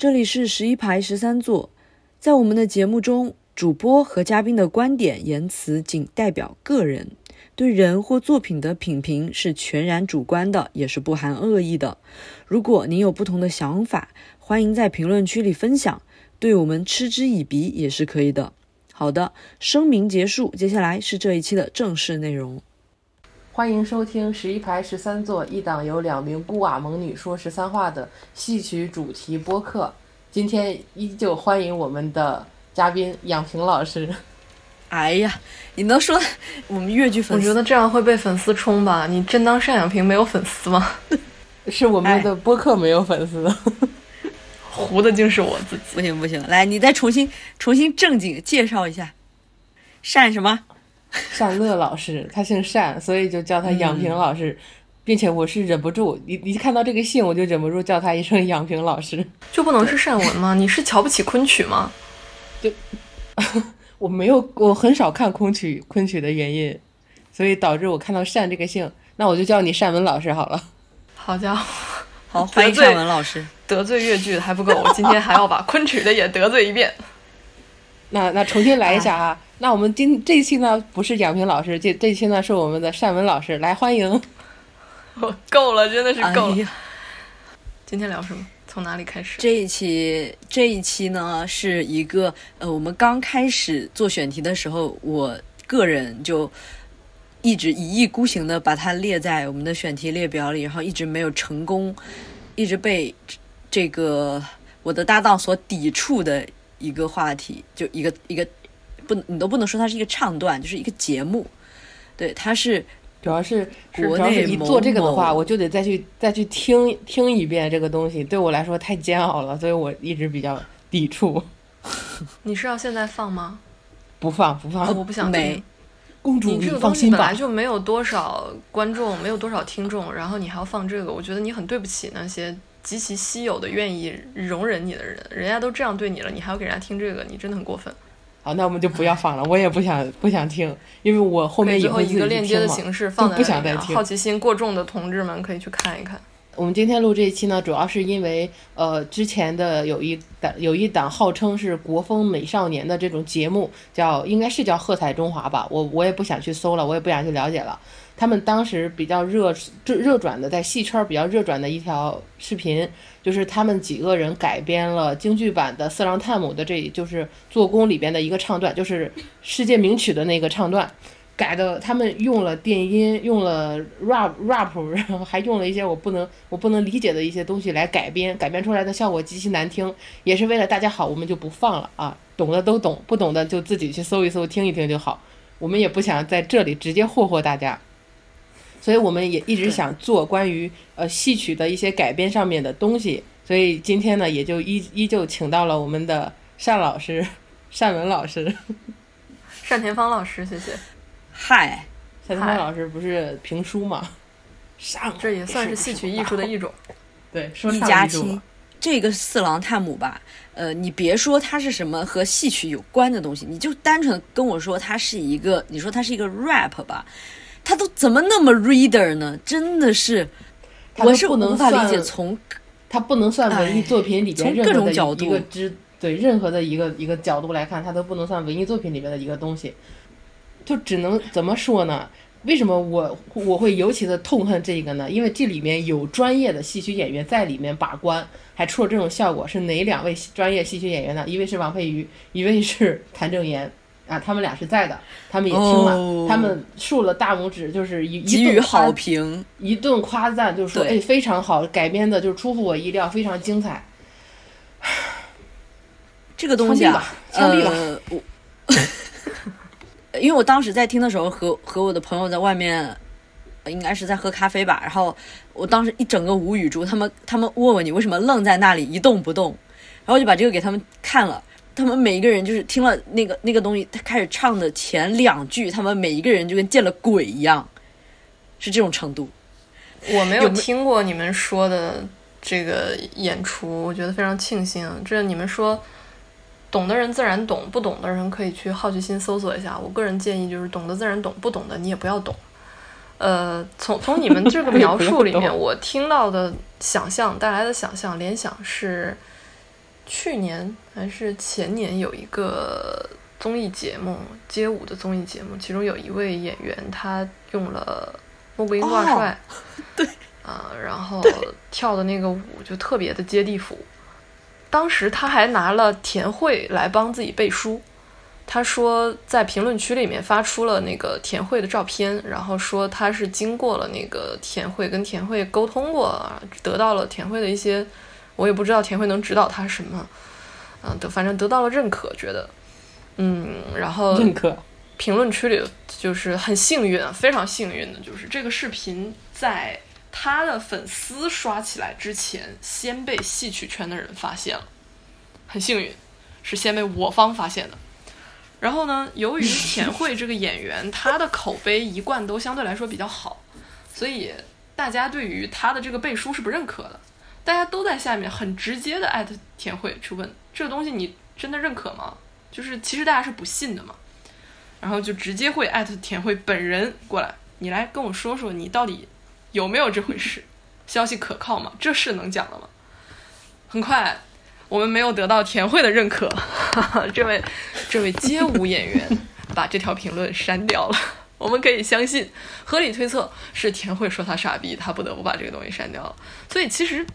这里是十一排十三座，在我们的节目中，主播和嘉宾的观点言辞仅代表个人，对人或作品的品评是全然主观的，也是不含恶意的。如果您有不同的想法，欢迎在评论区里分享，对我们嗤之以鼻也是可以的。好的，声明结束，接下来是这一期的正式内容。欢迎收听十一排十三座一档由两名孤寡猛女说十三话的戏曲主题播客。今天依旧欢迎我们的嘉宾杨平老师。哎呀，你能说我们越剧粉丝？我觉得这样会被粉丝冲吧？你真当单养平没有粉丝吗？是我们的播客没有粉丝，糊的竟是我自己。不行不行，来，你再重新重新正经介绍一下，单什么？单乐老师，他姓单，所以就叫他养平老师，并且我是忍不住，一一看到这个姓，我就忍不住叫他一声杨平老师。就不能是善文吗？你是瞧不起昆曲吗？就 我没有，我很少看昆曲，昆曲的原因，所以导致我看到善这个姓，那我就叫你善文老师好了。好家伙，好欢迎单文老师。得罪越剧的还不够，我今天还要把昆曲的也得罪一遍。那那重新来一下啊！那我们今这一期呢，不是杨平老师，这这一期呢是我们的单文老师来欢迎。我 够了，真的是够了。今天聊什么？从哪里开始？这一期这一期呢是一个呃，我们刚开始做选题的时候，我个人就一直一意孤行的把它列在我们的选题列表里，然后一直没有成功，一直被这个我的搭档所抵触的。一个话题，就一个一个不，你都不能说它是一个唱段，就是一个节目。对，它是主要是国内一做这个的话，我就得再去再去听听一遍这个东西，对我来说太煎熬了，所以我一直比较抵触。你是要现在放吗？不放不放，我不想听。公主，你这个东西本来就没有多少观众，没有多少听众，然后你还要放这个，我觉得你很对不起那些。极其稀有的愿意容忍你的人，人家都这样对你了，你还要给人家听这个，你真的很过分。好，那我们就不要放了，我也不想不想听，因为我后面最后一个链接的形式放在不想再听。好奇心过重的同志们可以去看一看。我们今天录这一期呢，主要是因为呃之前的有一档有一档号称是国风美少年的这种节目，叫应该是叫《喝彩中华》吧，我我也不想去搜了，我也不想去了解了。他们当时比较热热热转的，在戏圈比较热转的一条视频，就是他们几个人改编了京剧版的《四郎探母》的，这就是做工里边的一个唱段，就是世界名曲的那个唱段，改的他们用了电音，用了 rap rap，然后还用了一些我不能我不能理解的一些东西来改编，改编出来的效果极其难听，也是为了大家好，我们就不放了啊，懂的都懂，不懂的就自己去搜一搜，听一听就好，我们也不想在这里直接霍霍大家。所以我们也一直想做关于呃戏曲的一些改编上面的东西，所以今天呢也就依依旧请到了我们的单老师，单文老师，单田芳老师，谢谢。嗨，单田芳老师不是评书吗？上这也算是戏曲艺术的一种。对，说一家亲。这个四郎探母吧，呃，你别说它是什么和戏曲有关的东西，你就单纯跟我说它是一个，你说它是一个 rap 吧。它都怎么那么 reader 呢？真的是，我是无法理解。从它不能算文艺作品里边任何的一个之对任何的一个一个角度来看，它都不能算文艺作品里面的一个东西。就只能怎么说呢？为什么我我会尤其的痛恨这个呢？因为这里面有专业的戏曲演员在里面把关，还出了这种效果。是哪两位专业戏曲演员呢？一位是王佩瑜，一位是谭正岩。啊，他们俩是在的，他们也听了，他们竖了大拇指，就是一给予好评，一顿夸赞，就是说，哎，非常好，改编的就是出乎我意料，非常精彩。这个东西啊，呃，我，因为我当时在听的时候，和和我的朋友在外面，应该是在喝咖啡吧，然后我当时一整个无语住，他们他们问问你为什么愣在那里一动不动，然后我就把这个给他们看了。他们每一个人就是听了那个那个东西，他开始唱的前两句，他们每一个人就跟见了鬼一样，是这种程度。我没有听过你们说的这个演出，我觉得非常庆幸。这你们说，懂的人自然懂，不懂的人可以去好奇心搜索一下。我个人建议就是，懂的自然懂，不懂的你也不要懂。呃，从从你们这个描述里面，我听到的想象带来的想象联想是。去年还是前年有一个综艺节目，街舞的综艺节目，其中有一位演员，他用了穆桂英挂帅，对，啊，然后跳的那个舞就特别的接地府。当时他还拿了田慧来帮自己背书，他说在评论区里面发出了那个田慧的照片，然后说他是经过了那个田慧跟田慧沟通过，得到了田慧的一些，我也不知道田慧能指导他什么，嗯，得反正得到了认可，觉得，嗯，然后认可。评论区里就是很幸运，非常幸运的就是这个视频在。他的粉丝刷起来之前，先被戏曲圈的人发现了，很幸运，是先被我方发现的。然后呢，由于田慧这个演员，他的口碑一贯都相对来说比较好，所以大家对于他的这个背书是不认可的。大家都在下面很直接的艾特田慧去问这个东西你真的认可吗？就是其实大家是不信的嘛。然后就直接会艾特田慧本人过来，你来跟我说说你到底。有没有这回事？消息可靠吗？这事能讲了吗？很快，我们没有得到田慧的认可，哈 哈这位这位街舞演员把这条评论删掉了。我们可以相信，合理推测是田慧说他傻逼，他不得不把这个东西删掉了。所以其实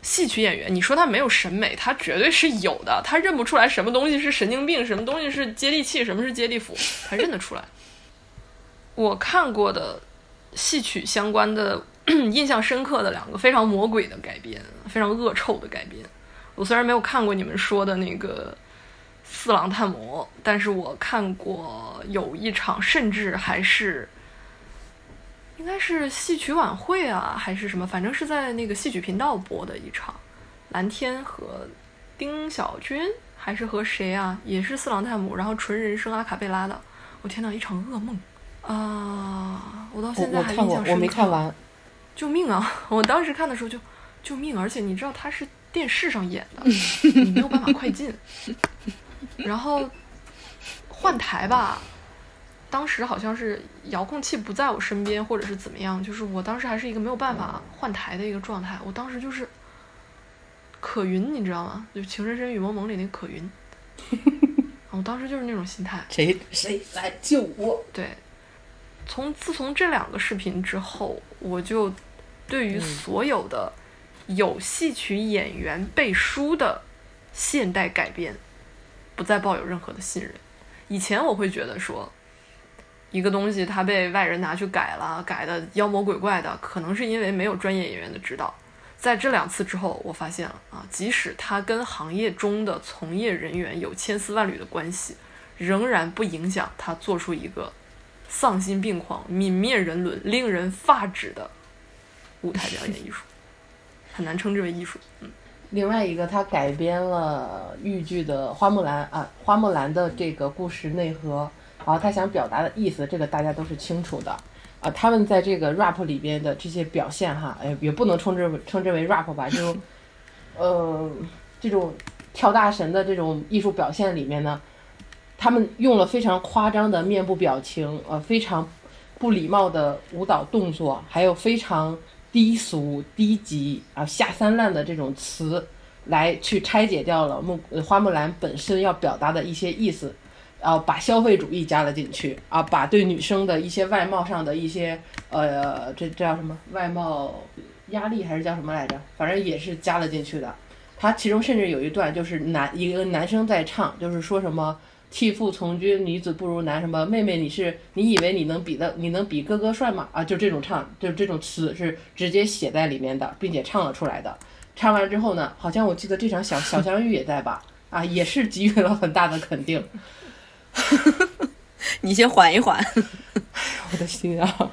戏曲演员，你说他没有审美，他绝对是有的。他认不出来什么东西是神经病，什么东西是接地气，什么是接地府，他认得出来。我看过的。戏曲相关的 印象深刻的两个非常魔鬼的改编，非常恶臭的改编。我虽然没有看过你们说的那个《四郎探母》，但是我看过有一场，甚至还是应该是戏曲晚会啊，还是什么，反正是在那个戏曲频道播的一场。蓝天和丁小军还是和谁啊？也是四郎探母，然后纯人声阿卡贝拉的。我天呐，一场噩梦。啊！我到现在还印象深刻。我没看完。救命啊！我当时看的时候就救命，而且你知道他是电视上演的，你没有办法快进。然后换台吧，当时好像是遥控器不在我身边，或者是怎么样，就是我当时还是一个没有办法换台的一个状态。我当时就是可云，你知道吗？就《情深深雨蒙蒙里那个可云。我当时就是那种心态。谁谁来救我？对。从自从这两个视频之后，我就对于所有的有戏曲演员背书的现代改编，不再抱有任何的信任。以前我会觉得说，一个东西它被外人拿去改了，改的妖魔鬼怪的，可能是因为没有专业演员的指导。在这两次之后，我发现了啊，即使他跟行业中的从业人员有千丝万缕的关系，仍然不影响他做出一个。丧心病狂、泯灭人伦、令人发指的舞台表演艺术，很难称之为艺术。嗯，另外一个，他改编了豫剧的《花木兰》啊，《花木兰》的这个故事内核，然后他想表达的意思，这个大家都是清楚的啊。他们在这个 rap 里边的这些表现，哈，哎，也不能称之称之为 rap 吧，就呃，这种跳大神的这种艺术表现里面呢。他们用了非常夸张的面部表情，呃，非常不礼貌的舞蹈动作，还有非常低俗、低级啊、下三滥的这种词，来去拆解掉了木花木兰本身要表达的一些意思，然后把消费主义加了进去啊，把对女生的一些外貌上的一些呃，这这叫什么外貌压力还是叫什么来着？反正也是加了进去的。他其中甚至有一段就是男一个男生在唱，就是说什么。弃妇从军，女子不如男。什么妹妹，你是你以为你能比的，你能比哥哥帅吗？啊，就这种唱，就这种词是直接写在里面的，并且唱了出来的。唱完之后呢，好像我记得这场小小香玉也在吧？啊，也是给予了很大的肯定。你先缓一缓。我的心啊！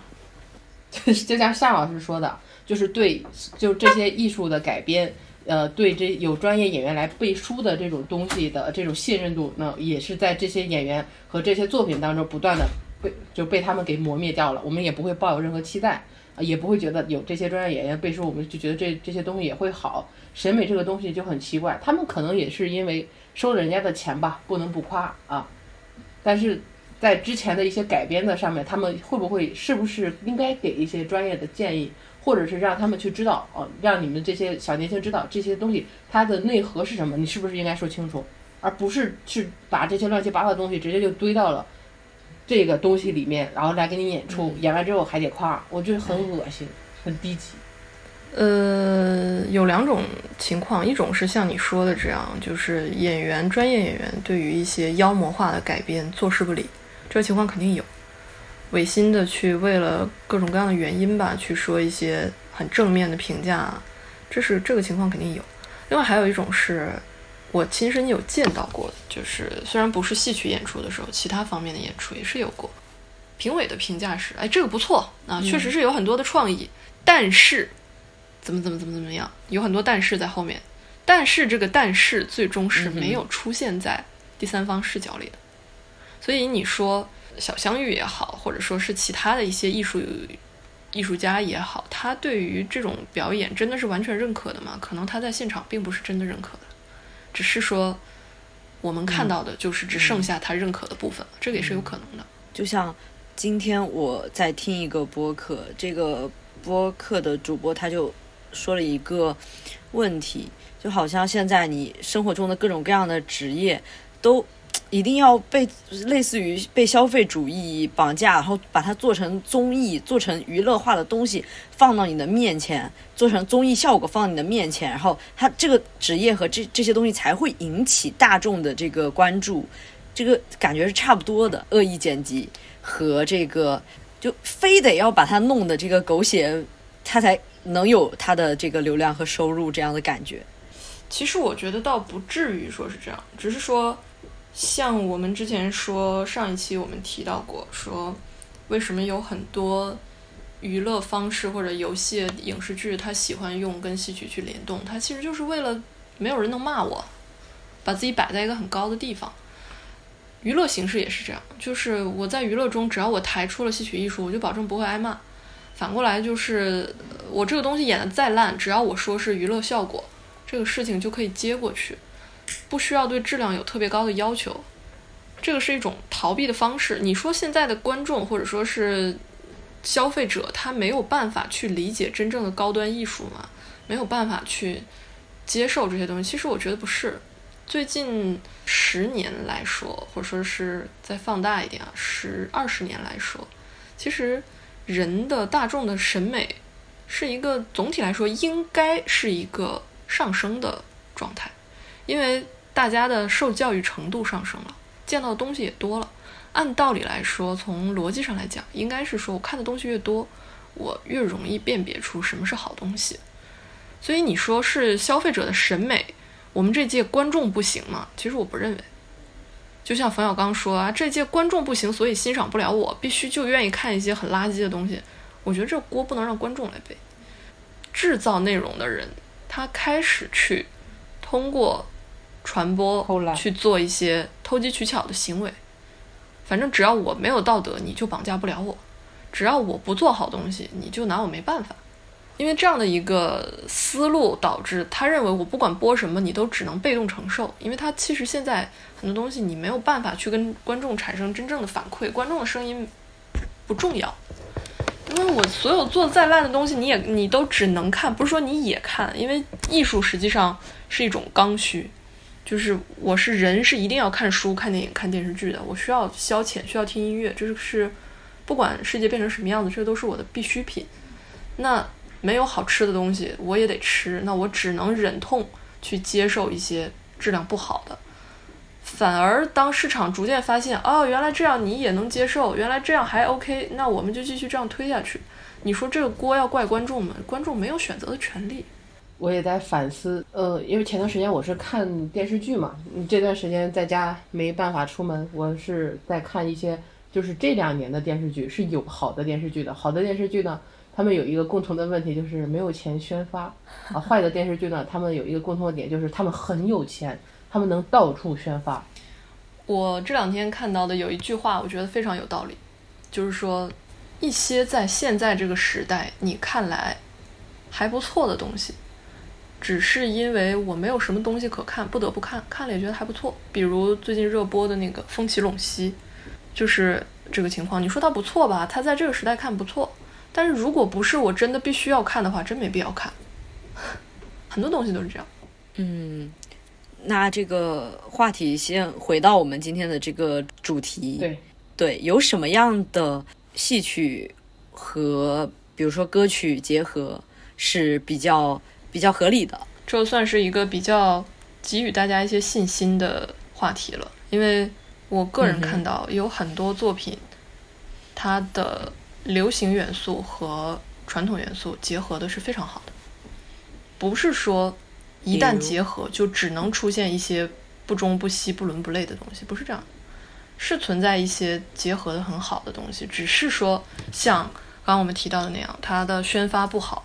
就 是就像夏老师说的，就是对，就这些艺术的改编。呃，对这有专业演员来背书的这种东西的这种信任度，那也是在这些演员和这些作品当中不断的被就被他们给磨灭掉了。我们也不会抱有任何期待，啊，也不会觉得有这些专业演员背书，我们就觉得这这些东西也会好。审美这个东西就很奇怪，他们可能也是因为收了人家的钱吧，不能不夸啊。但是在之前的一些改编的上面，他们会不会是不是应该给一些专业的建议，或者是让他们去知道哦，让你们这些小年轻知道这些东西它的内核是什么，你是不是应该说清楚，而不是去把这些乱七八糟的东西直接就堆到了这个东西里面，然后来给你演出，演完之后还得夸，我觉得很恶心，很低级。呃，有两种情况，一种是像你说的这样，就是演员专业演员对于一些妖魔化的改编坐视不理，这个情况肯定有，违心的去为了各种各样的原因吧，去说一些很正面的评价，这是这个情况肯定有。另外还有一种是我亲身有见到过的，就是虽然不是戏曲演出的时候，其他方面的演出也是有过，评委的评价是，哎，这个不错啊，确实是有很多的创意，但是。怎么怎么怎么怎么样？有很多但是在后面，但是这个但是最终是没有出现在第三方视角里的。所以你说小香玉也好，或者说是其他的一些艺术艺术家也好，他对于这种表演真的是完全认可的吗？可能他在现场并不是真的认可的，只是说我们看到的就是只剩下他认可的部分，这个也是有可能的。就像今天我在听一个播客，这个播客的主播他就。说了一个问题，就好像现在你生活中的各种各样的职业，都一定要被类似于被消费主义绑架，然后把它做成综艺、做成娱乐化的东西放到你的面前，做成综艺效果放你的面前，然后它这个职业和这这些东西才会引起大众的这个关注，这个感觉是差不多的。恶意剪辑和这个就非得要把它弄的这个狗血，它才。能有他的这个流量和收入这样的感觉，其实我觉得倒不至于说是这样，只是说，像我们之前说上一期我们提到过，说为什么有很多娱乐方式或者游戏、影视剧，他喜欢用跟戏曲去联动，他其实就是为了没有人能骂我，把自己摆在一个很高的地方。娱乐形式也是这样，就是我在娱乐中，只要我抬出了戏曲艺术，我就保证不会挨骂。反过来就是，我这个东西演的再烂，只要我说是娱乐效果，这个事情就可以接过去，不需要对质量有特别高的要求。这个是一种逃避的方式。你说现在的观众或者说是消费者，他没有办法去理解真正的高端艺术吗？没有办法去接受这些东西？其实我觉得不是。最近十年来说，或者说是再放大一点啊，十二十年来说，其实。人的大众的审美是一个总体来说应该是一个上升的状态，因为大家的受教育程度上升了，见到的东西也多了。按道理来说，从逻辑上来讲，应该是说我看的东西越多，我越容易辨别出什么是好东西。所以你说是消费者的审美，我们这届观众不行吗？其实我不认为。就像冯小刚说啊，这届观众不行，所以欣赏不了我，必须就愿意看一些很垃圾的东西。我觉得这锅不能让观众来背。制造内容的人，他开始去通过传播去做一些投机取巧的行为。反正只要我没有道德，你就绑架不了我；只要我不做好东西，你就拿我没办法。因为这样的一个思路，导致他认为我不管播什么，你都只能被动承受。因为他其实现在很多东西你没有办法去跟观众产生真正的反馈，观众的声音不重要。因为我所有做的再烂的东西，你也你都只能看，不是说你也看。因为艺术实际上是一种刚需，就是我是人，是一定要看书、看电影、看电视剧的。我需要消遣，需要听音乐，这是不管世界变成什么样子，这都是我的必需品。那。没有好吃的东西，我也得吃。那我只能忍痛去接受一些质量不好的。反而当市场逐渐发现，哦，原来这样你也能接受，原来这样还 OK，那我们就继续这样推下去。你说这个锅要怪观众吗？观众没有选择的权利。我也在反思，呃，因为前段时间我是看电视剧嘛，这段时间在家没办法出门，我是在看一些就是这两年的电视剧，是有好的电视剧的，好的电视剧呢。他们有一个共同的问题，就是没有钱宣发啊。坏的电视剧呢，他们有一个共同的点，就是他们很有钱，他们能到处宣发。我这两天看到的有一句话，我觉得非常有道理，就是说，一些在现在这个时代你看来还不错的东西，只是因为我没有什么东西可看，不得不看，看了也觉得还不错。比如最近热播的那个《风起陇西》，就是这个情况。你说它不错吧？它在这个时代看不错，但是如果不是我真的必须要看的话，真没必要看。很多东西都是这样。嗯，那这个话题先回到我们今天的这个主题。对对，有什么样的戏曲和比如说歌曲结合是比较比较合理的？这算是一个比较给予大家一些信心的话题了，因为我个人看到有很多作品，它的流行元素和传统元素结合的是非常好的，不是说一旦结合就只能出现一些不中不西、不伦不类的东西，不是这样，是存在一些结合的很好的东西，只是说像刚刚我们提到的那样，它的宣发不好，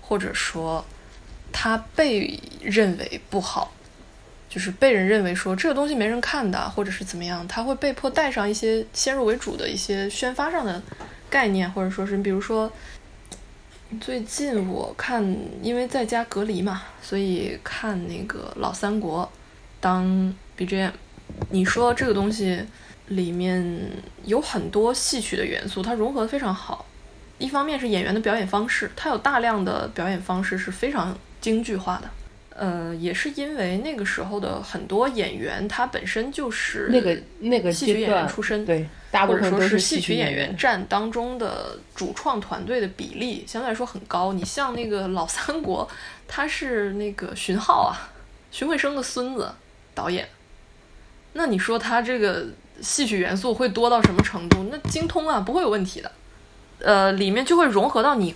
或者说。它被认为不好，就是被人认为说这个东西没人看的，或者是怎么样，他会被迫带上一些先入为主的一些宣发上的概念，或者说是，比如说最近我看，因为在家隔离嘛，所以看那个老三国当 BGM。你说这个东西里面有很多戏曲的元素，它融合的非常好。一方面是演员的表演方式，它有大量的表演方式是非常。京剧化的，呃，也是因为那个时候的很多演员，他本身就是那个那个戏曲演员出身，对，大部分都是戏曲演员占当中的主创团队的比例相对来说很高。你像那个老三国，他是那个荀浩啊，荀慧生的孙子导演，那你说他这个戏曲元素会多到什么程度？那精通啊，不会有问题的。呃，里面就会融合到你。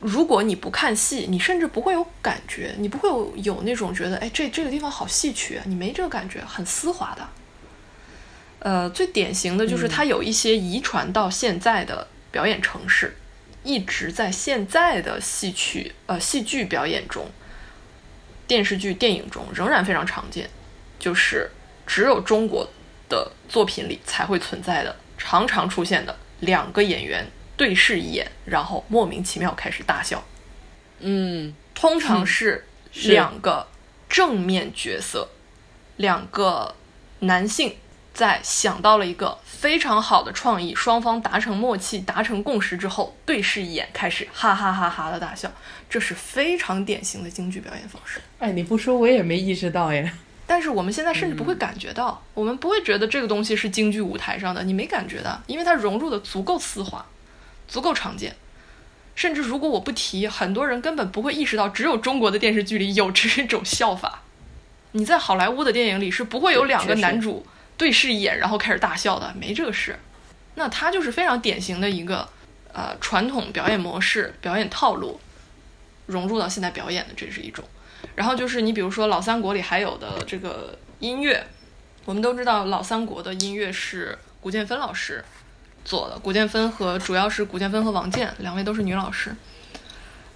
如果你不看戏，你甚至不会有感觉，你不会有有那种觉得，哎，这这个地方好戏曲啊，你没这个感觉，很丝滑的。呃，最典型的就是它有一些遗传到现在的表演程式，一直在现在的戏曲呃戏剧表演中、电视剧、电影中仍然非常常见，就是只有中国的作品里才会存在的，常常出现的两个演员。对视一眼，然后莫名其妙开始大笑。嗯，通常是两个正面角色，两个男性在想到了一个非常好的创意，双方达成默契、达成共识之后，对视一眼，开始哈哈哈哈的大笑。这是非常典型的京剧表演方式。哎，你不说我也没意识到耶。但是我们现在甚至不会感觉到，我们不会觉得这个东西是京剧舞台上的，你没感觉的，因为它融入的足够丝滑。足够常见，甚至如果我不提，很多人根本不会意识到，只有中国的电视剧里有这种笑法。你在好莱坞的电影里是不会有两个男主对视一眼然后开始大笑的，没这个事。那他就是非常典型的一个呃传统表演模式、表演套路融入到现代表演的，这是一种。然后就是你比如说老三国里还有的这个音乐，我们都知道老三国的音乐是古建芬老师。做的古建芬和主要是古建芬和王健两位都是女老师。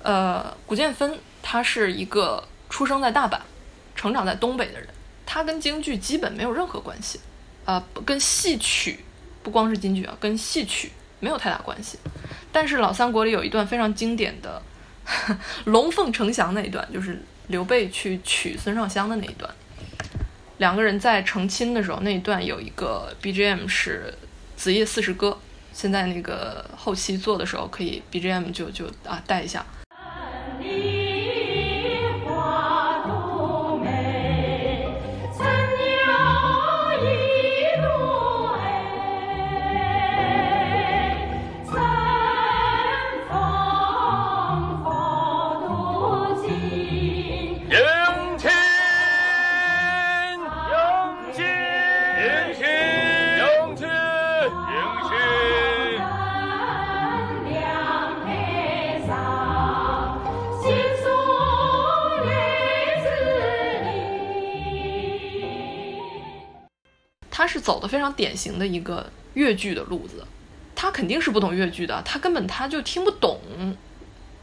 呃，古建芬她是一个出生在大阪、成长在东北的人，她跟京剧基本没有任何关系，啊，跟戏曲不光是京剧啊，跟戏曲没有太大关系。但是老三国里有一段非常经典的 龙凤呈祥那一段，就是刘备去娶孙尚香的那一段，两个人在成亲的时候那一段有一个 BGM 是。子夜四时歌，现在那个后期做的时候，可以 BGM 就就啊带一下。是走的非常典型的一个越剧的路子，他肯定是不懂越剧的，他根本他就听不懂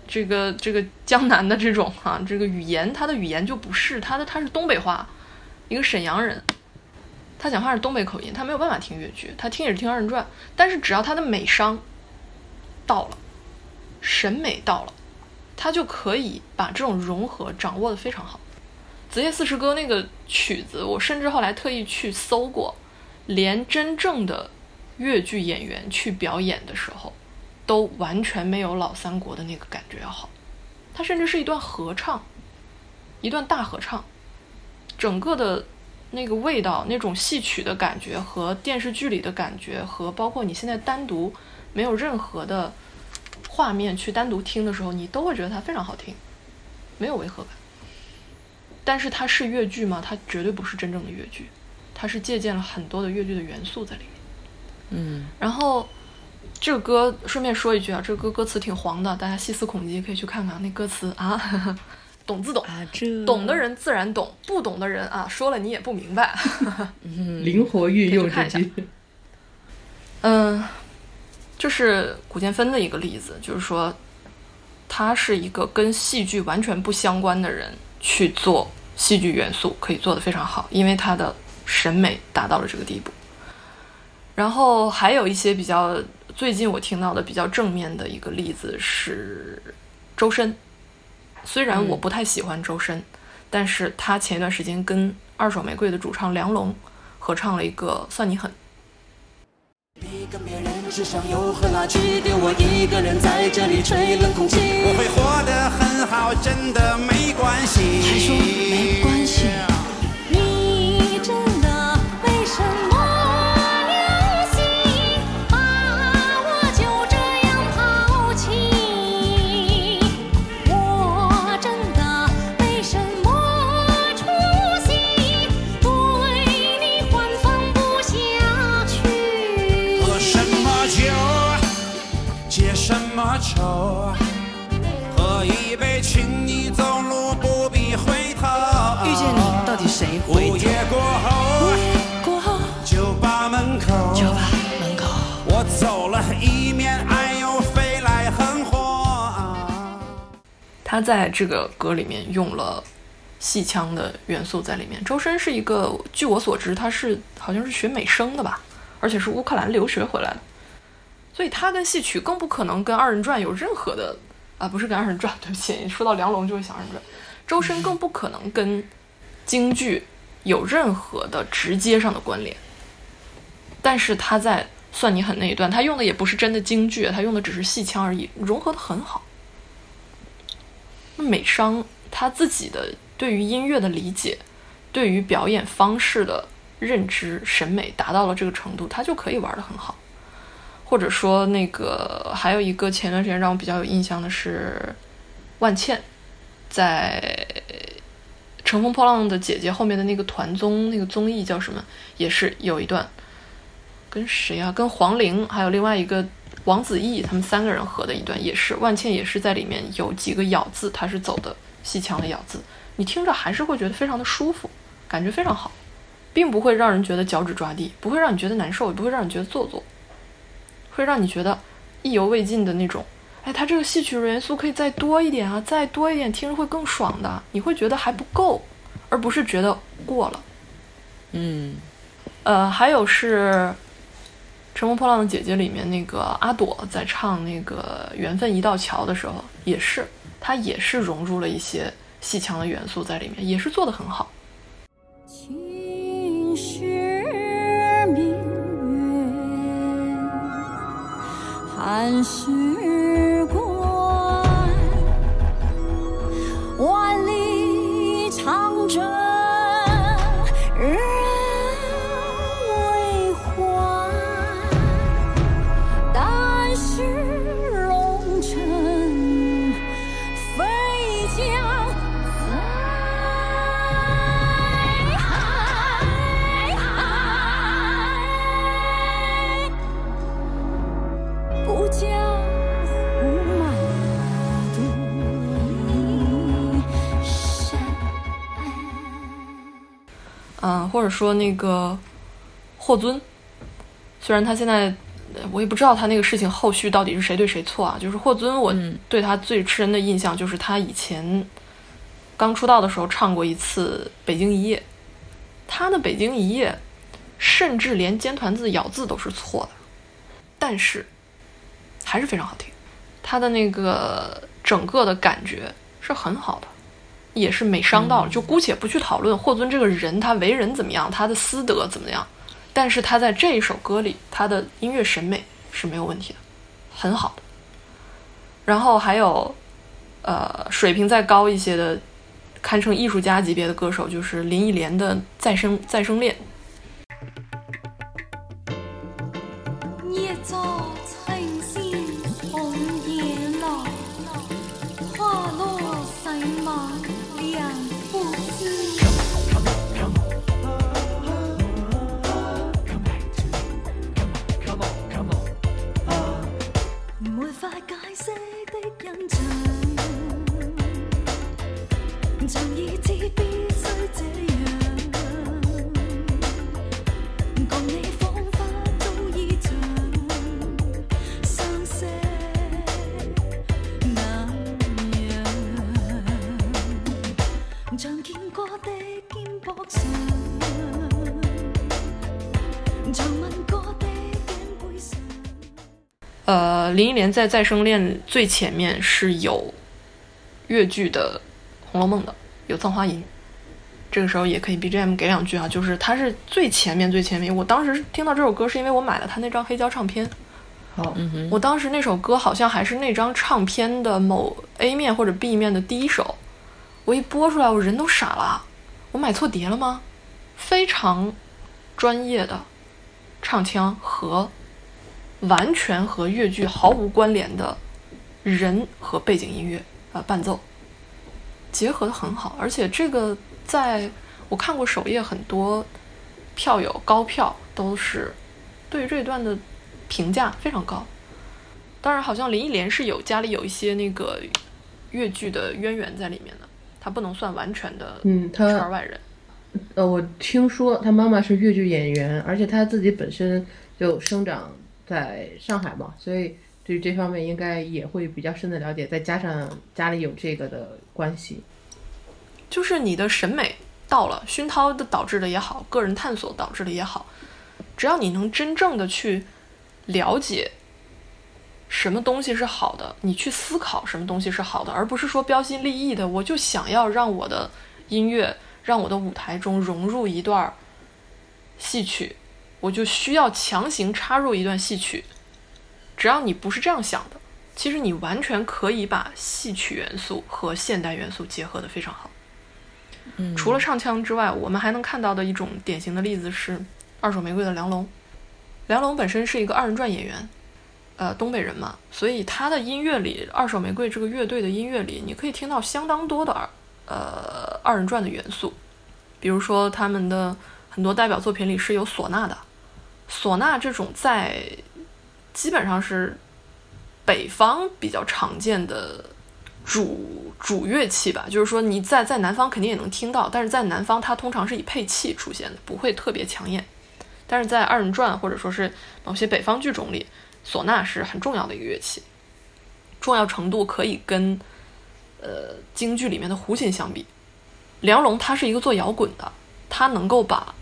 这个这个江南的这种哈这个语言，他的语言就不是他的，他是东北话，一个沈阳人，他讲话是东北口音，他没有办法听越剧，他听也是听二人转，但是只要他的美商到了，审美到了，他就可以把这种融合掌握的非常好。《子夜四时歌》那个曲子，我甚至后来特意去搜过。连真正的越剧演员去表演的时候，都完全没有老三国的那个感觉要好。它甚至是一段合唱，一段大合唱，整个的那个味道、那种戏曲的感觉和电视剧里的感觉，和包括你现在单独没有任何的画面去单独听的时候，你都会觉得它非常好听，没有违和感。但是它是越剧吗？它绝对不是真正的越剧，它是借鉴了很多的越剧的元素在里面。嗯，然后这个歌顺便说一句啊，这个歌歌词挺黄的，大家细思恐极可以去看看那歌词啊，懂自懂啊，这懂的人自然懂，不懂的人啊说了你也不明白。灵活运用可以去看之句。嗯，这是古建芬的一个例子，就是说他是一个跟戏剧完全不相关的人去做戏剧元素，可以做得非常好，因为他的审美达到了这个地步。然后还有一些比较最近我听到的比较正面的一个例子是周深，虽然我不太喜欢周深，但是他前一段时间跟二手玫瑰的主唱梁龙合唱了一个《算你狠》。你跟别人之上有何拉锯？丢我一个人在这里吹冷空气。我会活得很好，真的没关系。还说没关系。他在这个歌里面用了戏腔的元素在里面。周深是一个，据我所知，他是好像是学美声的吧，而且是乌克兰留学回来的，所以他跟戏曲更不可能跟二人转有任何的啊，不是跟二人转，对不起，说到梁龙就会想二人转。周深更不可能跟京剧有任何的直接上的关联，但是他在《算你狠》那一段，他用的也不是真的京剧，他用的只是戏腔而已，融合的很好。那美商他自己的对于音乐的理解，对于表演方式的认知、审美达到了这个程度，他就可以玩得很好。或者说，那个还有一个前段时间让我比较有印象的是万茜在《乘风破浪的姐姐》后面的那个团综，那个综艺叫什么？也是有一段跟谁啊？跟黄龄还有另外一个王子异他们三个人合的一段，也是万茜也是在里面有几个咬字，她是走的戏腔的咬字，你听着还是会觉得非常的舒服，感觉非常好，并不会让人觉得脚趾抓地，不会让你觉得难受，也不会让你觉得做作，会让你觉得意犹未尽的那种。哎，他这个戏曲元素可以再多一点啊，再多一点，听着会更爽的。你会觉得还不够，而不是觉得过了。嗯呃，还有是《乘风破浪的姐姐》里面那个阿朵在唱那个“缘分一道桥”的时候，也是她也是融入了一些戏腔的元素在里面，也是做的很好。情是明月，寒是或者说那个霍尊，虽然他现在呃我也不知道他那个事情后续到底是谁对谁错啊。就是霍尊，我嗯对他最深的印象就是他以前刚出道的时候唱过一次《北京一夜》，他的《北京一夜》甚至连尖团字咬字都是错的，但是还是非常好听。他的那个整个的感觉是很好的。也是美伤到了，就姑且不去讨论霍尊这个人他为人怎么样，他的私德怎么样，但是他在这一首歌里，他的音乐审美是没有问题的，很好的。然后还有，呃，水平再高一些的，堪称艺术家级别的歌手，就是林忆莲的《再生再生恋》。夜照法解释的印象，像已知必须这样。呃，林忆莲在《再生恋》最前面是有越剧的《红楼梦》的，有《葬花吟》。这个时候也可以 BGM 给两句啊，就是它是最前面最前面。我当时听到这首歌是因为我买了他那张黑胶唱片，好，嗯哼，我当时那首歌好像还是那张唱片的某 A 面或者 B 面的第一首，我一播出来，我人都傻了，我买错碟了吗？非常专业的唱腔和完全和越剧毫无关联的人和背景音乐啊、呃伴奏结合的很好，而且这个在我看过首页很多票友高票都是对于这一段的评价非常高。当然，好像林忆莲是有家里有一些那个越剧的渊源在里面的，她不能算完全的嗯她圈外人。呃，我听说他妈妈是越剧演员，而且他自己本身就生长在上海嘛，所以对于这方面应该也会比较深的了解，再加上家里有这个的关系，就是你的审美到了，熏陶的导致的也好，个人探索导致的也好，只要你能真正的去了解什么东西是好的，你去思考什么东西是好的，而不是说标新立异的，我就想要让我的音乐，让我的舞台中融入一段戏曲，我就需要强行插入一段戏曲。只要你不是这样想的，其实你完全可以把戏曲元素和现代元素结合的非常好。嗯除了唱腔之外，我们还能看到的一种典型的例子是二手玫瑰的梁龙。梁龙本身是一个二人转演员，呃，东北人嘛，所以他的音乐里，二手玫瑰这个乐队的音乐里，你可以听到相当多的二呃二人转的元素，比如说他们的很多代表作品里是有唢呐的，唢呐这种在基本上是北方比较常见的主主乐器吧，就是说你在在南方肯定也能听到，但是在南方它通常是以配器出现的，不会特别抢眼。但是在二人转或者说是某些北方剧种里，唢呐是很重要的一个乐器，重要程度可以跟呃京剧里面的胡琴相比。梁龙他是一个做摇滚的，他能够把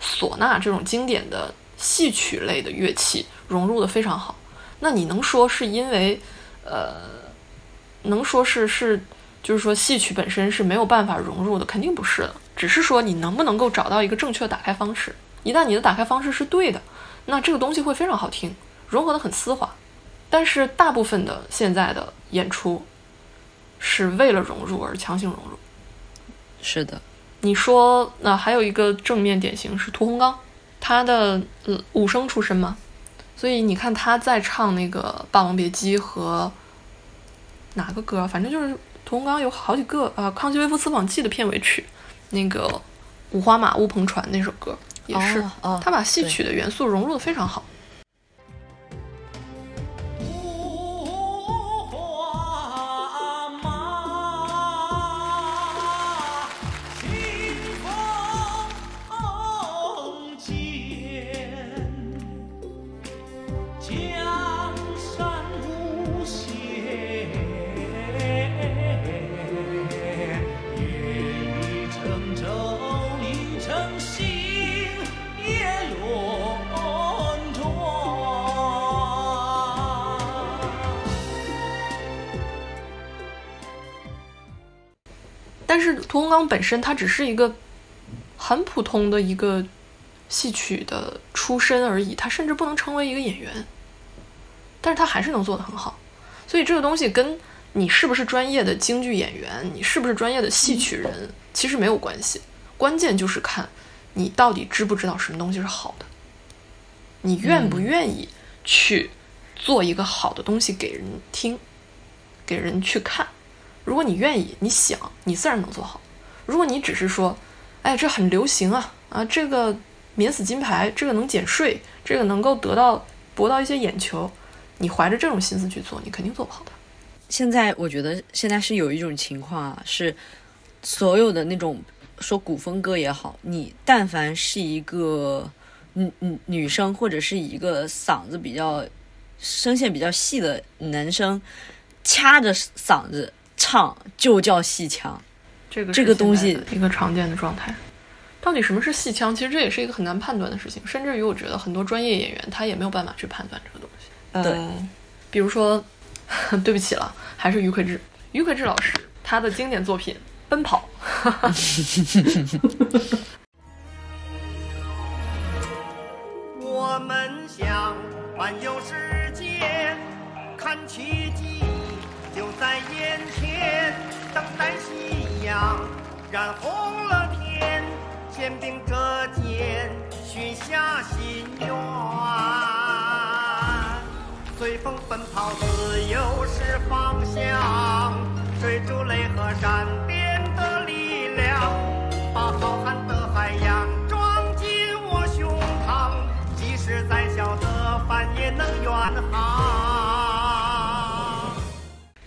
唢呐这种经典的戏曲类的乐器融入的非常好。那你能说是因为呃，能说是是就是说戏曲本身是没有办法融入的？肯定不是的，只是说你能不能够找到一个正确的打开方式。一旦你的打开方式是对的，那这个东西会非常好听，融合的很丝滑。但是大部分的现在的演出是为了融入而强行融入。是的，你说，那、还有一个正面典型是屠洪刚，他的呃武生出身嘛，所以你看他在唱那个《霸王别姬》和哪个歌，反正就是屠洪刚有好几个啊，康熙微服私访记》的片尾曲，那个《五花马，乌篷船》那首歌也是，哦哦他把戏曲的元素融入的非常好。但是屠洪刚本身他只是一个很普通的一个戏曲的出身而已，他甚至不能成为一个演员，但是他还是能做得很好。所以这个东西跟你是不是专业的京剧演员，你是不是专业的戏曲人，其实没有关系。关键就是看你到底知不知道什么东西是好的，你愿不愿意去做一个好的东西给人听，给人去看。如果你愿意，你想，你自然能做好。如果你只是说，哎，这很流行啊啊，这个免死金牌，这个能减税，这个能够得到博到一些眼球，你怀着这种心思去做，你肯定做不好的。现在我觉得现在是有一种情况啊，是所有的那种说古风歌也好，你但凡是一个女女女生或者是一个嗓子比较声线比较细的男生，掐着嗓子唱就叫戏腔。这个这个东西一个常见的状态。到底什么是戏腔？其实这也是一个很难判断的事情，甚至于我觉得很多专业演员他也没有办法去判断这个东西。对呃，比如说，对不起了，还是于魁智，于魁智老师他的经典作品《奔跑》我们想环游世界，看奇迹就在眼前，等待夕阳染红了天，肩并着肩，许下心愿。随风奔跑，自由是方向，追逐雷和闪电的力量，把浩瀚的海洋装进我胸膛，即使再小的帆也能远航。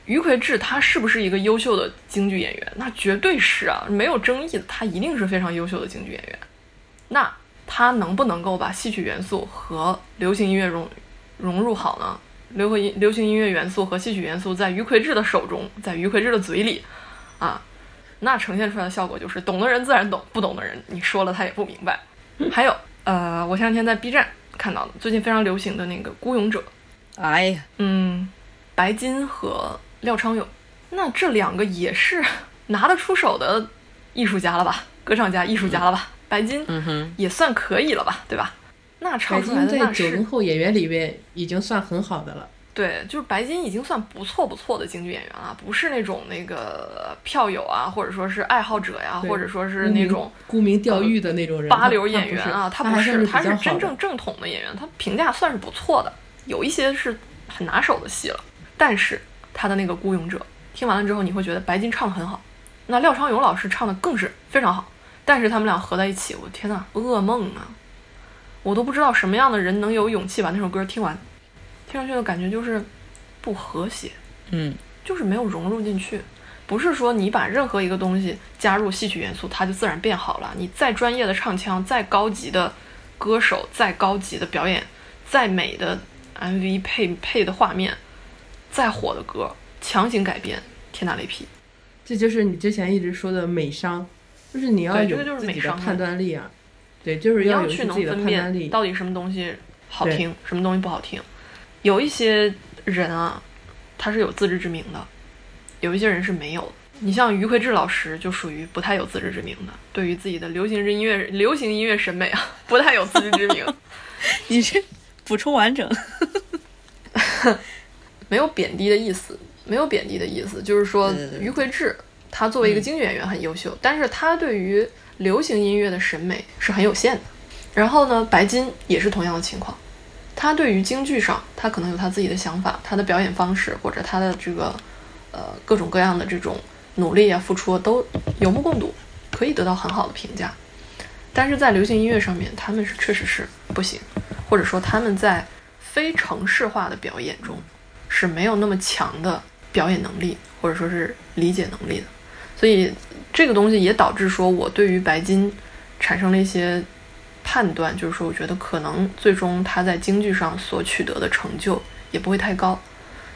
于魁智他是不是一个优秀的京剧演员？那绝对是啊，没有争议的，他一定是非常优秀的京剧演员。那他能不能够把戏曲元素和流行音乐融融入好呢？流和音流行音乐元素和戏曲元素在于魁智的手中，在于魁智的嘴里，啊，那呈现出来的效果就是懂的人自然懂，不懂的人你说了他也不明白。还有，呃，我前两天在 B 站看到的，最近非常流行的那个《孤勇者》，哎呀，嗯，白金和廖昌永，那这两个也是拿得出手的艺术家了吧？歌唱家、艺术家了吧？白金嗯哼，也算可以了吧？对吧？那白唱出来金在的那是九零后演员里边已经算很好的了。对，就是白金已经算不错不错的京剧演员了，不是那种那个票友啊，或者说是爱好者呀，对或者说是那种沽名钓誉的那种人，八流演员啊，他不是，他是真正正统的演员，他评价算是不错的，有一些是很拿手的戏了。但是他的那个《孤勇者》，听完了之后，你会觉得白金唱的很好，那廖昌永老师唱的更是非常好。但是他们俩合在一起，我的天呐，噩梦啊！我都不知道什么样的人能有勇气把那首歌听完，听上去的感觉就是不和谐。嗯，就是没有融入进去。不是说你把任何一个东西加入戏曲元素，它就自然变好了。你再专业的唱腔，再高级的歌手，再高级的表演，再美的 MV 配配的画面，再火的歌，强行改编，天打雷劈。这就是你之前一直说的美商，就是你要有自己的判断力啊。对，就是要有去能自己的分判断力。辨到底什么东西好听，什么东西不好听。有一些人啊，他是有自知之明的，有一些人是没有的。你像于魁智老师就属于不太有自知之明的，对于自己的流行音乐、流行音乐审美啊，不太有自知之明，你这补充完整。没有贬低的意思，没有贬低的意思，就是说于魁智他作为一个京剧演员很优秀，但是他对于流行音乐的审美是很有限的。然后呢，白金也是同样的情况，他对于京剧上，他可能有他自己的想法，他的表演方式或者他的这个呃各种各样的这种努力啊、付出啊都有目共睹，可以得到很好的评价。但是在流行音乐上面，他们是确实是不行，或者说他们在非城市化的表演中是没有那么强的表演能力，或者说是理解能力的。所以这个东西也导致说我对于白金产生了一些判断，就是说我觉得可能最终他在京剧上所取得的成就也不会太高，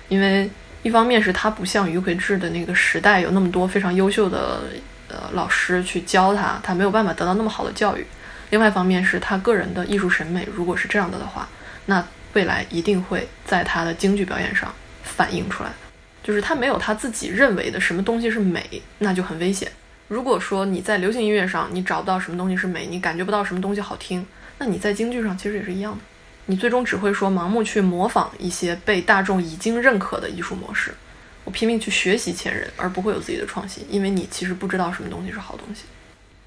因为一方面是他不像于魁智的那个时代有那么多非常优秀的呃老师去教他，他没有办法得到那么好的教育；另外一方面是他个人的艺术审美如果是这样的的话，那未来一定会在他的京剧表演上反映出来。就是他没有他自己认为的什么东西是美，那就很危险。如果说你在流行音乐上你找不到什么东西是美，你感觉不到什么东西好听，那你在京剧上其实也是一样的，你最终只会说盲目去模仿一些被大众已经认可的艺术模式，我拼命去学习前人，而不会有自己的创新，因为你其实不知道什么东西是好东西。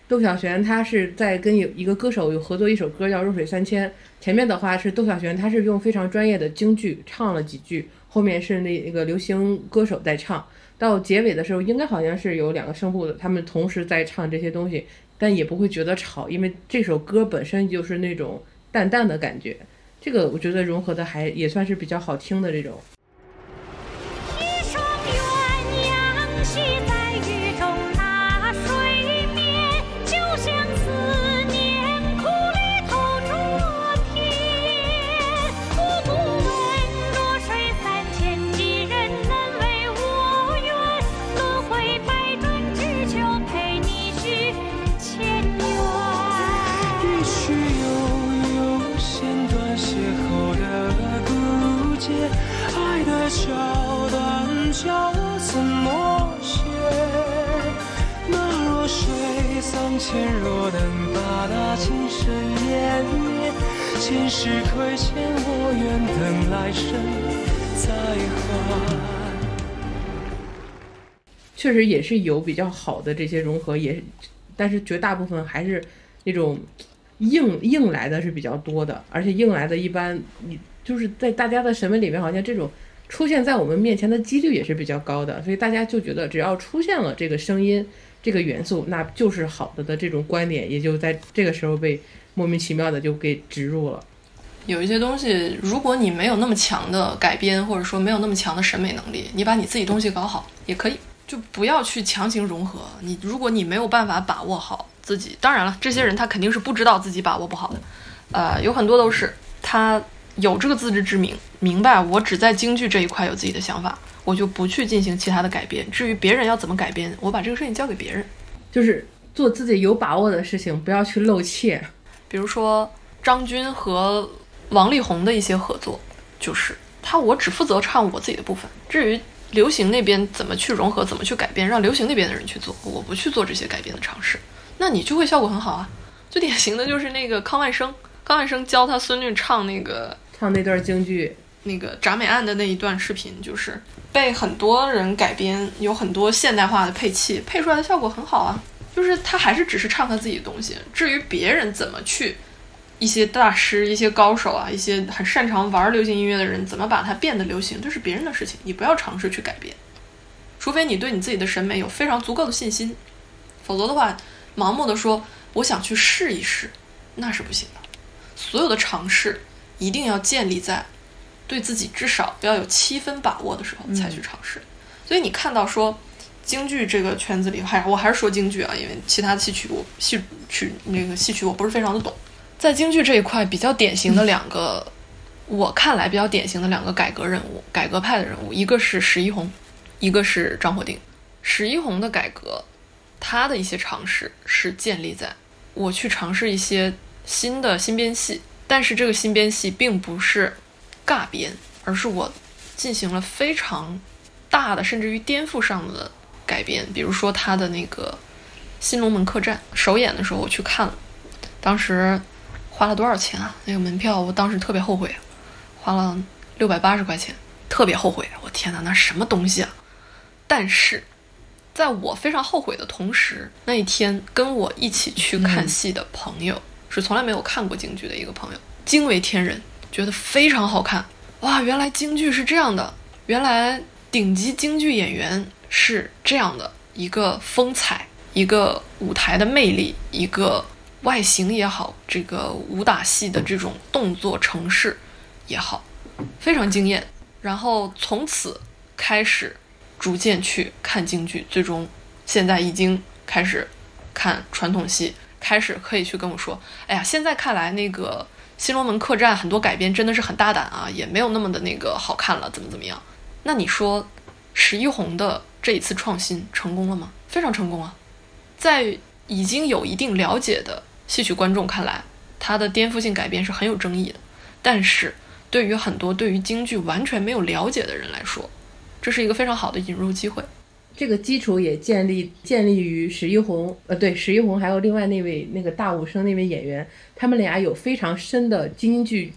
窦小璇他是在跟有一个歌手有合作一首歌叫《弱水三千》，前面的话是窦小璇他是用非常专业的京剧唱了几句，后面是那那个流行歌手在唱，到结尾的时候应该好像是有两个声部的，他们同时在唱这些东西，但也不会觉得吵，因为这首歌本身就是那种淡淡的感觉，这个我觉得融合的还也算是比较好听的这种。一双鸳鸯戏要怎么写？那弱水三千，若能把那情深湮灭，前世亏欠我愿等来生再还。确实也是有比较好的这些融合，也但是绝大部分还是那种硬硬来的是比较多的，而且硬来的一般你就是在大家的审美里面，好像这种出现在我们面前的几率也是比较高的，所以大家就觉得只要出现了这个声音这个元素，那就是好的的这种观点，也就在这个时候被莫名其妙的就给植入了。有一些东西，如果你没有那么强的改编，或者说没有那么强的审美能力，你把你自己东西搞好也可以，就不要去强行融合。你如果你没有办法把握好自己，当然了，这些人他肯定是不知道自己把握不好的，呃，有很多都是他有这个自知之明，明白我只在京剧这一块有自己的想法，我就不去进行其他的改编。至于别人要怎么改编，我把这个事情交给别人。就是做自己有把握的事情，不要去露怯。比如说张军和王力宏的一些合作，就是他我只负责唱我自己的部分，至于流行那边怎么去融合、怎么去改变，让流行那边的人去做，我不去做这些改变的尝试，那你就会效果很好啊。最典型的就是那个康万生，康万生教他孙女唱那个唱那段京剧，那个铡美案的那一段视频，就是被很多人改编，有很多现代化的配器，配出来的效果很好啊。就是他还是只是唱他自己的东西，至于别人怎么去，一些大师、一些高手啊，一些很擅长玩流行音乐的人怎么把它变得流行，这是别人的事情，你不要尝试去改变，除非你对你自己的审美有非常足够的信心，否则的话，盲目的说我想去试一试，那是不行的。所有的尝试一定要建立在对自己至少要有七分把握的时候才去尝试。所以你看到说京剧这个圈子里，还我还是说京剧啊，因为其他的戏曲我戏曲那个戏曲我不是非常的懂。在京剧这一块比较典型的两个，我看来比较典型的两个改革人物、改革派的人物，一个是史一红，一个是张火丁。史一红的改革，他的一些尝试是建立在我去尝试一些新的新编戏，但是这个新编戏并不是尬编，而是我进行了非常大的甚至于颠覆上的改编。比如说他的那个《新龙门客栈》首演的时候，我去看了，当时花了多少钱啊？那个门票我当时特别后悔，花了六百八十块钱，特别后悔。我天哪，那什么东西啊！但是在我非常后悔的同时，那一天跟我一起去看戏的朋友、是从来没有看过京剧的一个朋友，惊为天人，觉得非常好看。哇，原来京剧是这样的，原来顶级京剧演员是这样的一个风采，一个舞台的魅力，一个外形也好，这个武打戏的这种动作程式也好，非常惊艳。然后从此开始逐渐去看京剧，最终现在已经开始看传统戏，开始可以去跟我说，哎呀，现在看来那个《新龙门客栈》很多改编真的是很大胆啊，也没有那么的那个好看了，怎么怎么样？那你说史一红的这一次创新成功了吗？非常成功啊！在已经有一定了解的戏曲观众看来，他的颠覆性改编是很有争议的，但是对于很多对于京剧完全没有了解的人来说，这是一个非常好的引入机会。这个基础也建立建立于史一红，呃，对，史一红还有另外那位那个大武生那位演员，他们俩有非常深的京剧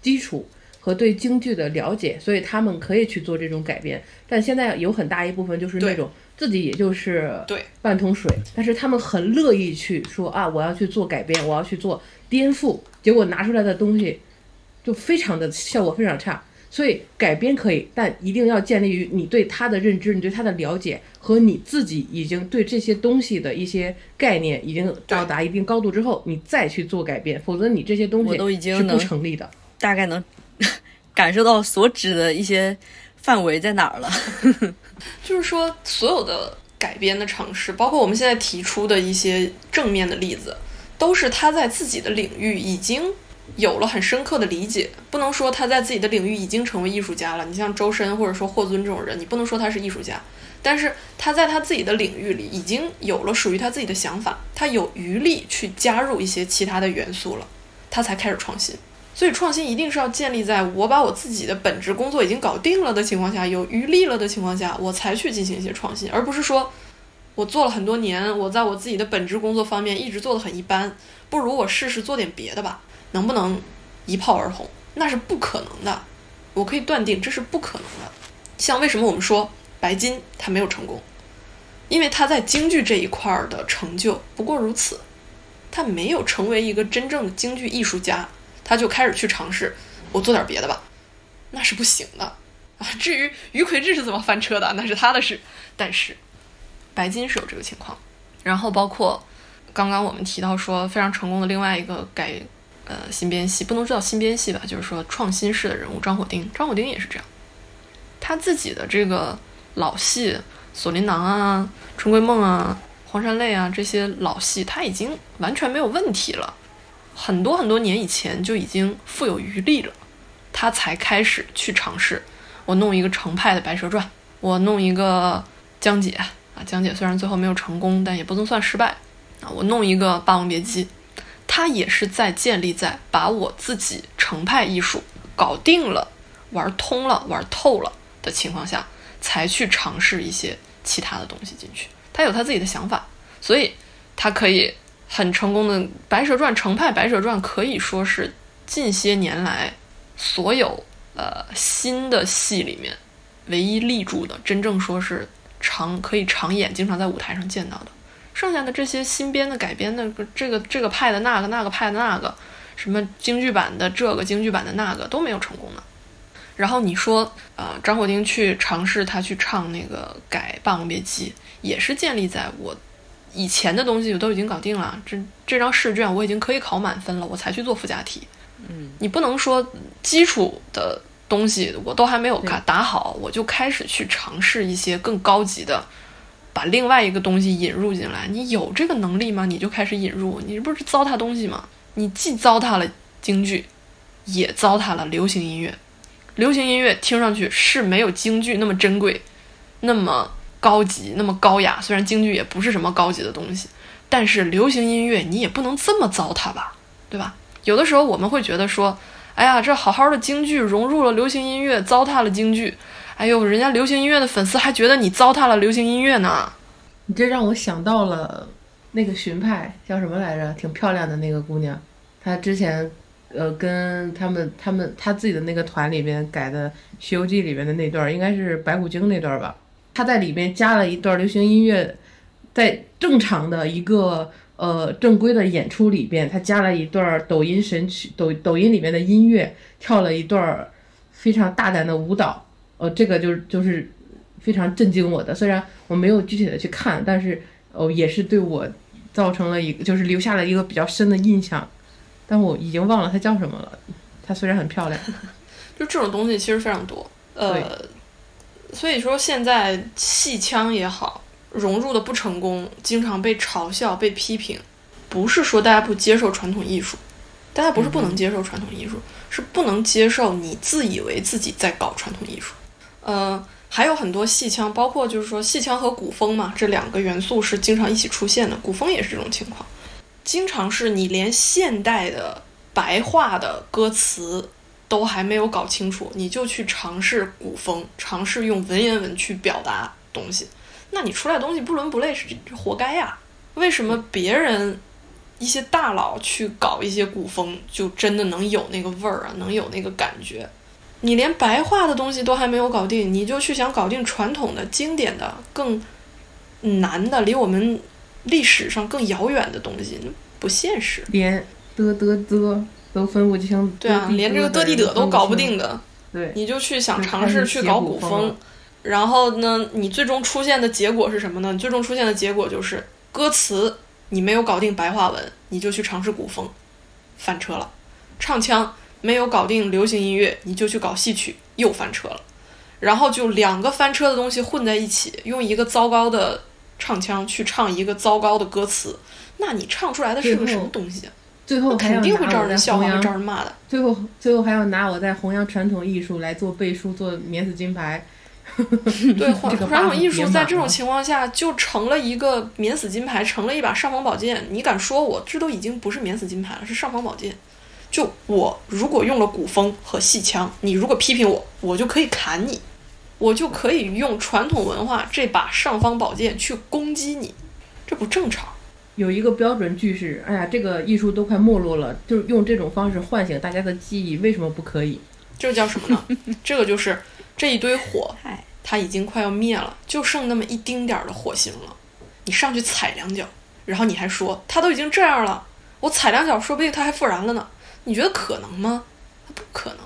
基础和对京剧的了解，所以他们可以去做这种改编。但现在有很大一部分就是那种自己也就是对半桶水，但是他们很乐意去说啊，我要去做改编，我要去做颠覆，结果拿出来的东西就非常的效果非常差。所以改编可以，但一定要建立于你对它的认知、你对它的了解和你自己已经对这些东西的一些概念已经到达一定高度之后，你再去做改变，否则你这些东我都已西是不经能成立的。大概能感受到所指的一些范围在哪儿了。就是说，所有的改编的尝试，包括我们现在提出的一些正面的例子，都是他在自己的领域已经有了很深刻的理解。不能说他在自己的领域已经成为艺术家了。你像周深或者说霍尊这种人，你不能说他是艺术家，但是他在他自己的领域里已经有了属于他自己的想法，他有余力去加入一些其他的元素了，他才开始创新。所以创新一定是要建立在我把我自己的本职工作已经搞定了的情况下，有余力了的情况下，我才去进行一些创新，而不是说我做了很多年，我在我自己的本职工作方面一直做得很一般，不如我试试做点别的吧，能不能一炮而红？那是不可能的，我可以断定这是不可能的。像为什么我们说白金他没有成功，因为他在京剧这一块儿的成就不过如此，他没有成为一个真正的京剧艺术家。他就开始去尝试，我做点别的吧，那是不行的啊。至于于魁智是怎么翻车的，那是他的事。但是白金是有这个情况，然后包括刚刚我们提到说非常成功的另外一个改呃新编戏，不能说叫新编戏吧，就是说创新式的人物张火丁，张火丁也是这样，他自己的这个老戏《锁麟囊》啊、《春闺梦》啊、《黄山泪》啊这些老戏，他已经完全没有问题了。很多很多年以前就已经富有余力了，他才开始去尝试。我弄一个程派的《白蛇传》，我弄一个江姐啊，江姐虽然最后没有成功，但也不能算失败啊。我弄一个《霸王别姬》，它也是在建立在把我自己程派艺术搞定了、玩通了、玩透了的情况下，才去尝试一些其他的东西进去。他有他自己的想法，所以他可以。很成功的《白蛇传》程派《白蛇传》可以说是近些年来所有呃新的戏里面唯一立住的，真正说是常可以常演、经常在舞台上见到的。剩下的这些新编的、改编的，这个这个派的那个、那个派的那个，什么京剧版的这个、京剧版的那个都没有成功的。然后你说，呃，张火丁去尝试他去唱那个改《霸王别姬》，也是建立在我。以前的东西我都已经搞定了，这这张试卷我已经可以考满分了，我才去做附加题。嗯，你不能说基础的东西我都还没有打打好，我就开始去尝试一些更高级的，把另外一个东西引入进来。你有这个能力吗？你就开始引入，你这不是糟蹋东西吗？你既糟蹋了京剧，也糟蹋了流行音乐。流行音乐听上去是没有京剧那么珍贵，那么。高级那么高雅，虽然京剧也不是什么高级的东西，但是流行音乐你也不能这么糟蹋吧，对吧？有的时候我们会觉得说，哎呀，这好好的京剧融入了流行音乐，糟蹋了京剧。哎呦，人家流行音乐的粉丝还觉得你糟蹋了流行音乐呢。你这让我想到了那个荀派叫什么来着？挺漂亮的那个姑娘，她之前呃跟他们他们她自己的那个团里边改的《西游记》里边的那段，应该是白骨精那段吧。她在里面加了一段流行音乐，在正常的一个呃正规的演出里边，他加了一段抖音神曲，抖抖音里面的音乐，跳了一段非常大胆的舞蹈，呃，这个就是就是非常震惊我的。虽然我没有具体的去看，但是哦，也是对我造成了一个，就是留下了一个比较深的印象。但我已经忘了它叫什么了。它虽然很漂亮，就这种东西其实非常多，呃。所以说，现在戏腔也好，融入的不成功，经常被嘲笑、被批评。不是说大家不接受传统艺术，大家不是不能接受传统艺术，是不能接受你自以为自己在搞传统艺术。呃，还有很多戏腔，包括就是说戏腔和古风嘛，这两个元素是经常一起出现的。古风也是这种情况，经常是你连现代的白话的歌词。都还没有搞清楚，你就去尝试古风，尝试用文言文去表达东西，那你出来东西不伦不类是活该呀？为什么别人一些大佬去搞一些古风，就真的能有那个味儿啊，能有那个感觉？你连白话的东西都还没有搞定，你就去想搞定传统的、经典的、更难的、离我们历史上更遥远的东西，那不现实。连的的的都分不清，对啊，的连这个的地的都搞不定。的，对，你就去想尝试去搞古风然后呢，你最终出现的结果是什么呢？你最终出现的结果就是歌词你没有搞定白话文，你就去尝试古风，翻车了；唱腔没有搞定流行音乐，你就去搞戏曲，又翻车了。然后就两个翻车的东西混在一起，用一个糟糕的唱腔去唱一个糟糕的歌词，那你唱出来的是个什么东西啊？最后肯定会招人笑话，会招人骂的。最后最后还要拿我在弘扬传统艺术来做背书，做免死金牌。对，传统艺术在这种情况下就成了一个免死金牌，成了一把尚方宝剑。你敢说我这都已经不是免死金牌了，是尚方宝剑。就我如果用了古风和戏腔，你如果批评我，我就可以砍你，我就可以用传统文化这把尚方宝剑去攻击你，这不正常。有一个标准句式，哎呀，这个艺术都快没落了，就是用这种方式唤醒大家的记忆，为什么不可以？这叫什么呢？这个就是这一堆火嗨，它已经快要灭了，就剩那么一丁点儿的火星了。你上去踩两脚，然后你还说它都已经这样了，我踩两脚，说不定它还复燃了呢。你觉得可能吗？它不可能。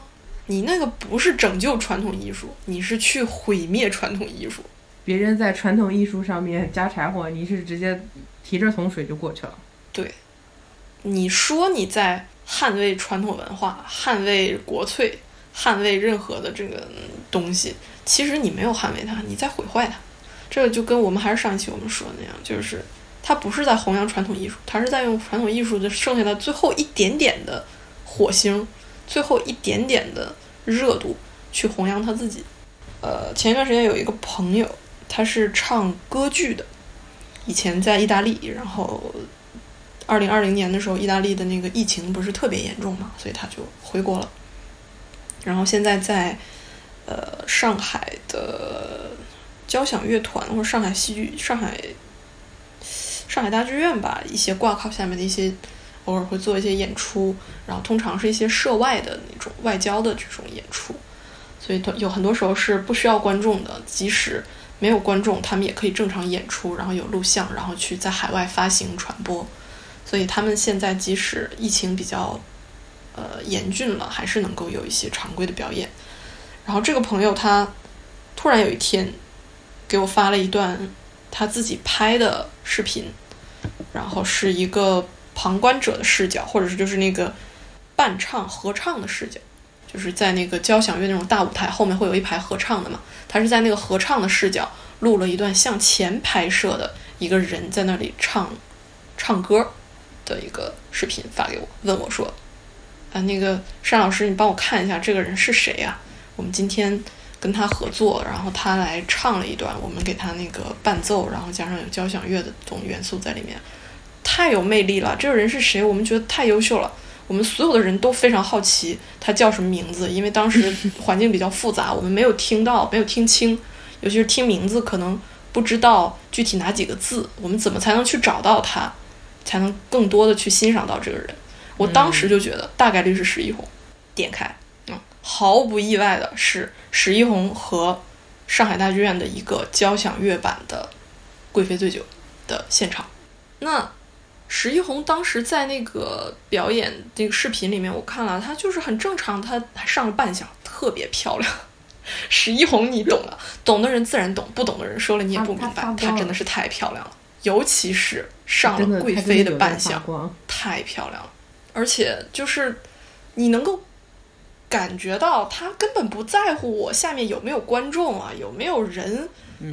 你那个不是拯救传统艺术，你是去毁灭传统艺术。别人在传统艺术上面加柴火，你是直接提着桶水就过去了。对，你说你在捍卫传统文化、捍卫国粹、捍卫任何的这个东西，其实你没有捍卫它，你在毁坏它。这个就跟我们还是上一期我们说的那样，就是它不是在弘扬传统艺术，它是在用传统艺术的剩下的最后一点点的火星，最后一点点的热度去弘扬他自己。呃，前一段时间有一个朋友，他是唱歌剧的，以前在意大利，然后二零二零年的时候，意大利的那个疫情不是特别严重嘛，所以他就回国了。然后现在在呃上海的交响乐团或者上海戏剧、上海上海大剧院吧，一些挂靠下面的一些偶尔会做一些演出，然后通常是一些涉外的那种外交的这种演出，所以有很多时候是不需要观众的，即使没有观众，他们也可以正常演出，然后有录像，然后去在海外发行传播。所以他们现在即使疫情比较呃严峻了，还是能够有一些常规的表演。然后这个朋友他突然有一天给我发了一段他自己拍的视频，然后是一个旁观者的视角，或者是就是那个伴唱合唱的视角，就是在那个交响乐那种大舞台后面会有一排合唱的嘛，他是在那个合唱的视角录了一段向前拍摄的一个人在那里唱唱歌的一个视频发给我，问我说：“啊，那个单老师，你帮我看一下这个人是谁呀、我们今天跟他合作，然后他来唱了一段，我们给他那个伴奏，然后加上有交响乐的这种元素在里面，太有魅力了。这个人是谁？我们觉得太优秀了。我们所有的人都非常好奇他叫什么名字，因为当时 环境比较复杂，我们没有听到，没有听清，尤其是听名字，可能不知道具体哪几个字，我们怎么才能去找到他，才能更多的去欣赏到这个人？我当时就觉得大概率是史一红，点开，嗯，毫不意外的是史一红和上海大剧院的一个交响乐版的《贵妃醉酒》的现场。那史一红当时在那个表演那个视频里面，我看了，她就是很正常，她还上了半响，特别漂亮。史一红你懂了，懂的人自然懂，不懂的人说了你也不明白。她她真的是太漂亮了，尤其是上了贵妃的扮相，太漂亮了，而且就是你能够感觉到他根本不在乎我下面有没有观众啊，有没有人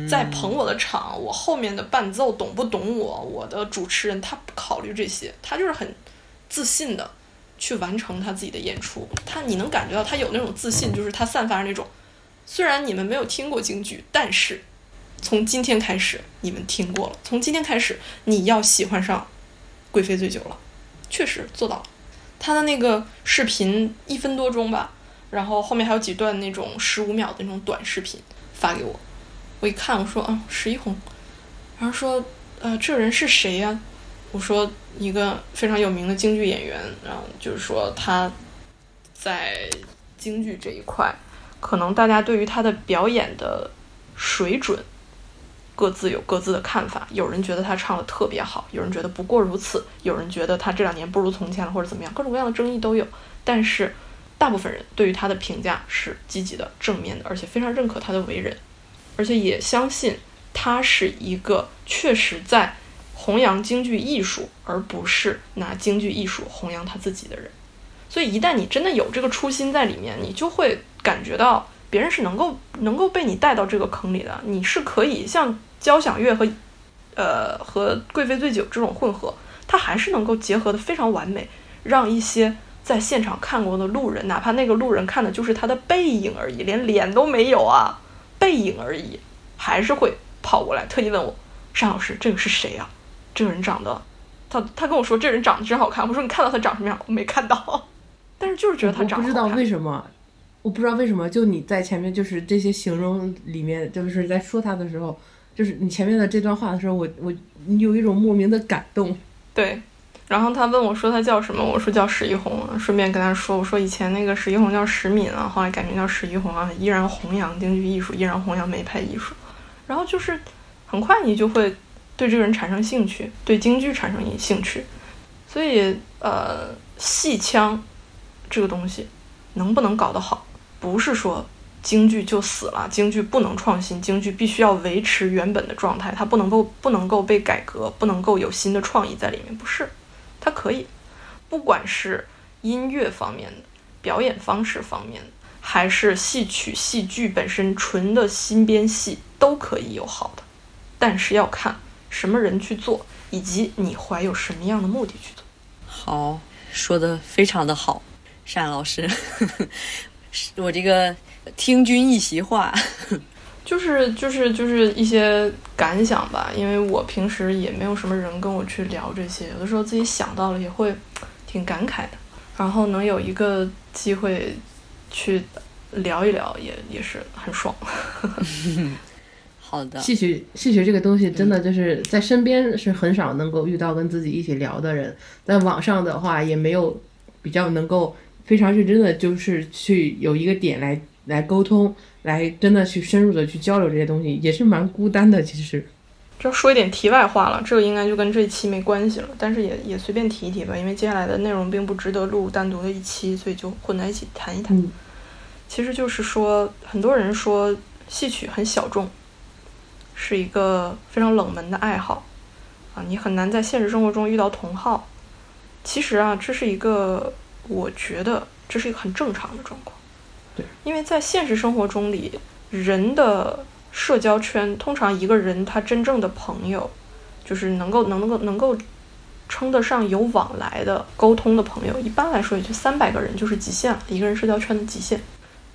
在捧我的场，我后面的伴奏懂不懂我，我的主持人他不考虑这些，他就是很自信的去完成他自己的演出。他你能感觉到他有那种自信，就是他散发着那种，虽然你们没有听过京剧，但是从今天开始你们听过了，从今天开始你要喜欢上《贵妃醉酒》了。确实做到了。他的那个视频一分多钟吧，然后后面还有几段那种十五秒的那种短视频发给我。我一看，我说啊，石一红，然后说，呃，这人是谁呀？我说一个非常有名的京剧演员，然后就是说他在京剧这一块，可能大家对于他的表演的水准各自有各自的看法。有人觉得他唱的特别好，有人觉得不过如此，有人觉得他这两年不如从前了，或者怎么样，各种各样的争议都有。但是大部分人对于他的评价是积极的、正面的，而且非常认可他的为人，而且也相信他是一个确实在弘扬京剧艺术，而不是拿京剧艺术弘扬他自己的人。所以，一旦你真的有这个初心在里面，你就会感觉到别人是能够能够被你带到这个坑里的。你是可以像交响乐和呃和贵妃醉酒这种混合，它还是能够结合的非常完美，让一些在现场看过的路人，哪怕那个路人看的就是他的背影而已，连脸都没有啊，背影而已，还是会跑过来特意问我：“单老师，这个是谁呀、这个人长得，他他跟我说这人长得真好看。我说你看到他长什么样？我没看到，但是就是觉得他我不知道。为什么，我不知道为什么，就你在前面就是这些形容里面，就是在说他的时候，就是你前面的这段话的时候，我我你有一种莫名的感动。对，然后他问我说他叫什么，我说叫史一红，顺便跟他说，我说以前那个史一红叫史敏啊，后来改名叫史一红啊，依然弘扬京剧艺术，依然弘扬梅派艺术。然后就是很快你就会对这个人产生兴趣，对京剧产生兴趣。所以呃，戏腔这个东西能不能搞得好，不是说京剧就死了，京剧不能创新，京剧必须要维持原本的状态，它不能够不能够被改革，不能够有新的创意在里面，不是，它可以，不管是音乐方面的、表演方式方面的，还是戏曲、戏剧本身纯的新编戏，都可以有好的，但是要看什么人去做，以及你怀有什么样的目的去做。好，说的非常的好，单老师，我这个听君一席话，就是就是就是一些感想吧，因为我平时也没有什么人跟我去聊这些，有的时候自己想到了也会挺感慨的，然后能有一个机会去聊一聊也也是很爽。好的，戏曲戏曲这个东西真的就是在身边是很少能够遇到跟自己一起聊的人，在网上的话也没有比较能够非常认真的就是去有一个点来来沟通，来真的去深入的去交流这些东西，也是蛮孤单的。其实，这说一点题外话了，这个应该就跟这一期没关系了，但是也也随便提一提吧，因为接下来的内容并不值得录单独的一期，所以就混在一起谈一谈。嗯其实就是说，很多人说戏曲很小众，是一个非常冷门的爱好啊，你很难在现实生活中遇到同好。其实啊，这是一个，我觉得这是一个很正常的状况。对，因为在现实生活中里，人的社交圈，通常一个人他真正的朋友，就是能够能够能够称得上有往来的沟通的朋友，一般来说也就三百个人就是极限了，一个人社交圈的极限。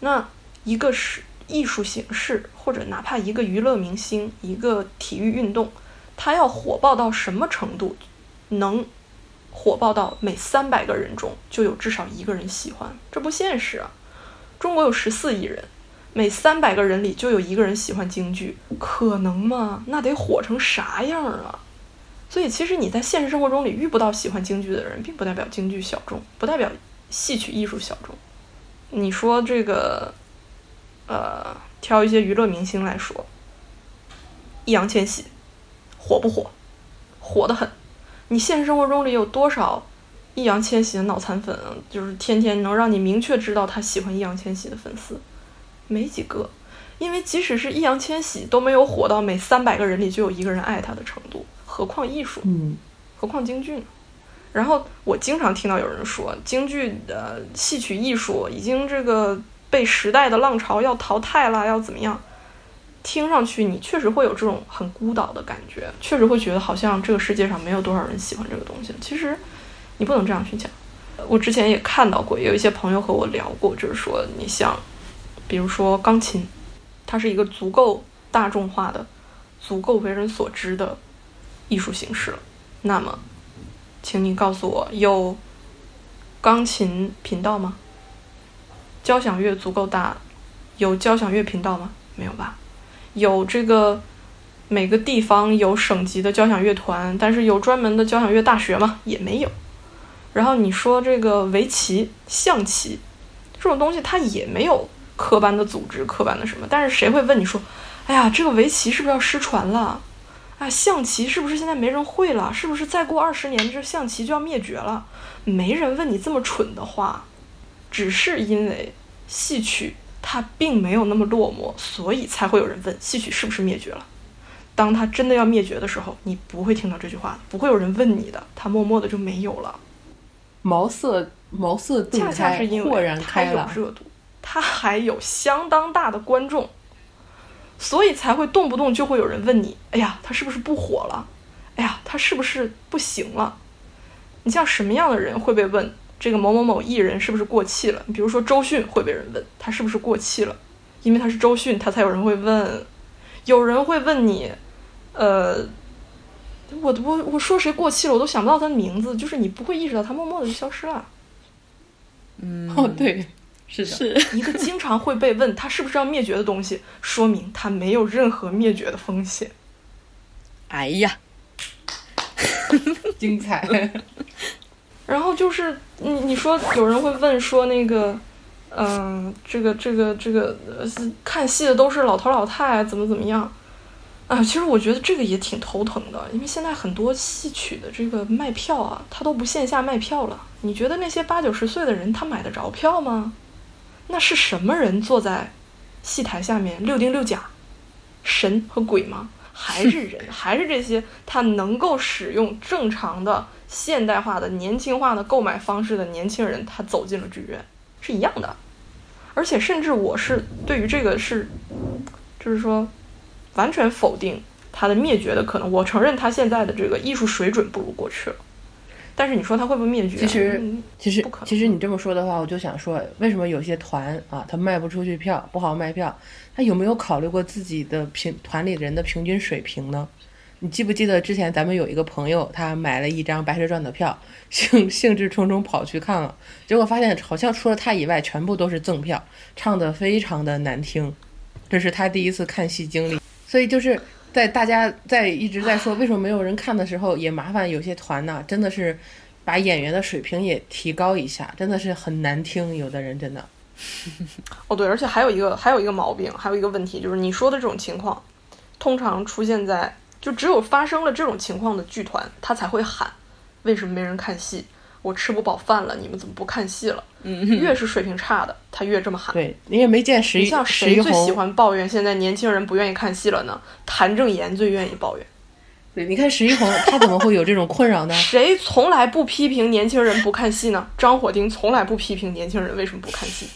那一个是艺术形式，或者哪怕一个娱乐明星、一个体育运动，它要火爆到什么程度，能火爆到每三百个人中就有至少一个人喜欢，这不现实啊！中国有十四亿人，每三百个人里就有一个人喜欢京剧，可能吗？那得火成啥样啊！所以，其实你在现实生活中里遇不到喜欢京剧的人，并不代表京剧小众，不代表戏曲艺术小众。你说这个，呃，挑一些娱乐明星来说，易烊千玺火不火？火得很。你现实生活中里有多少易烊千玺的脑残粉啊？就是天天能让你明确知道他喜欢易烊千玺的粉丝，没几个。因为即使是易烊千玺都没有火到每三百个人里就有一个人爱他的程度，何况艺术？嗯，何况京剧呢？然后我经常听到有人说，京剧的戏曲艺术已经这个被时代的浪潮要淘汰了，要怎么样？听上去你确实会有这种很孤岛的感觉，确实会觉得好像这个世界上没有多少人喜欢这个东西。其实你不能这样去讲。我之前也看到过，有一些朋友和我聊过，就是说你像，比如说钢琴，它是一个足够大众化的、足够为人所知的艺术形式了。那么，请你告诉我，有钢琴频道吗？交响乐足够大，有交响乐频道吗？没有吧？有这个每个地方有省级的交响乐团，但是有专门的交响乐大学吗？也没有。然后你说这个围棋、象棋这种东西，它也没有科班的组织、科班的什么。但是谁会问你说，哎呀，这个围棋是不是要失传了？啊，象棋是不是现在没人会了？是不是再过二十年这象棋就要灭绝了？没人问你这么蠢的话，只是因为戏曲它并没有那么落寞，所以才会有人问戏曲是不是灭绝了。当它真的要灭绝的时候，你不会听到这句话的，不会有人问你的，它默默的就没有了。茅塞茅塞顿恰恰是因，为它有。热度，它还有相当大的观众，所以才会动不动就会有人问你：哎呀，他是不是不火了？哎呀，他是不是不行了？你像什么样的人会被问这个某某某艺人是不是过气了？比如说周迅会被人问他是不是过气了，因为他是周迅，他才有人会问。有人会问你，呃，我我我说谁过气了，我都想不到他的名字，就是你不会意识到他默默的就消失了。嗯哦，对，是的，是一个经常会被问他是不是要灭绝的东西，说明他没有任何灭绝的风险。哎呀，精彩。然后就是你你说有人会问说那个，嗯、这个这个这个看戏的都是老头老太怎么怎么样啊？其实我觉得这个也挺头疼的，因为现在很多戏曲的这个卖票啊，他都不线下卖票了。你觉得那些八九十岁的人他买得着票吗？那是什么人坐在戏台下面六丁六甲？神和鬼吗？还是人？还是这些他能够使用正常的现代化的年轻化的购买方式的年轻人，他走进了剧院，是一样的。而且甚至我是对于这个是，就是说，完全否定它的灭绝的可能。我承认它现在的这个艺术水准不如过去了，但是你说它会不会灭绝？其实嗯其实其实你这么说的话，我就想说，为什么有些团啊，他卖不出去票，不好卖票，他有没有考虑过自己的平团里人的平均水平呢？你记不记得之前咱们有一个朋友，他买了一张《白蛇传》的票，兴兴致冲冲跑去看了，结果发现好像除了他以外，全部都是赠票，唱的非常的难听，这是他第一次看戏经历，所以就是在大家在一直在说为什么没有人看的时候，也麻烦有些团呢，真的是把演员的水平也提高一下，真的是很难听，有的人真的。哦，对，而且还有一个还有一个毛病，还有一个问题，就是你说的这种情况，通常出现在就只有发生了这种情况的剧团，他才会喊为什么没人看戏？我吃不饱饭了，你们怎么不看戏了？嗯，越 是水平差的，他越这么喊。对，你也没见石一你像谁最喜，欢抱怨现在年轻人不愿意看戏了呢？谭正岩最愿意抱怨。对，你看石一红，他怎么会有这种困扰呢？谁从来不批评年轻人不看戏呢？张火丁从来不批评年轻人为什么不看戏，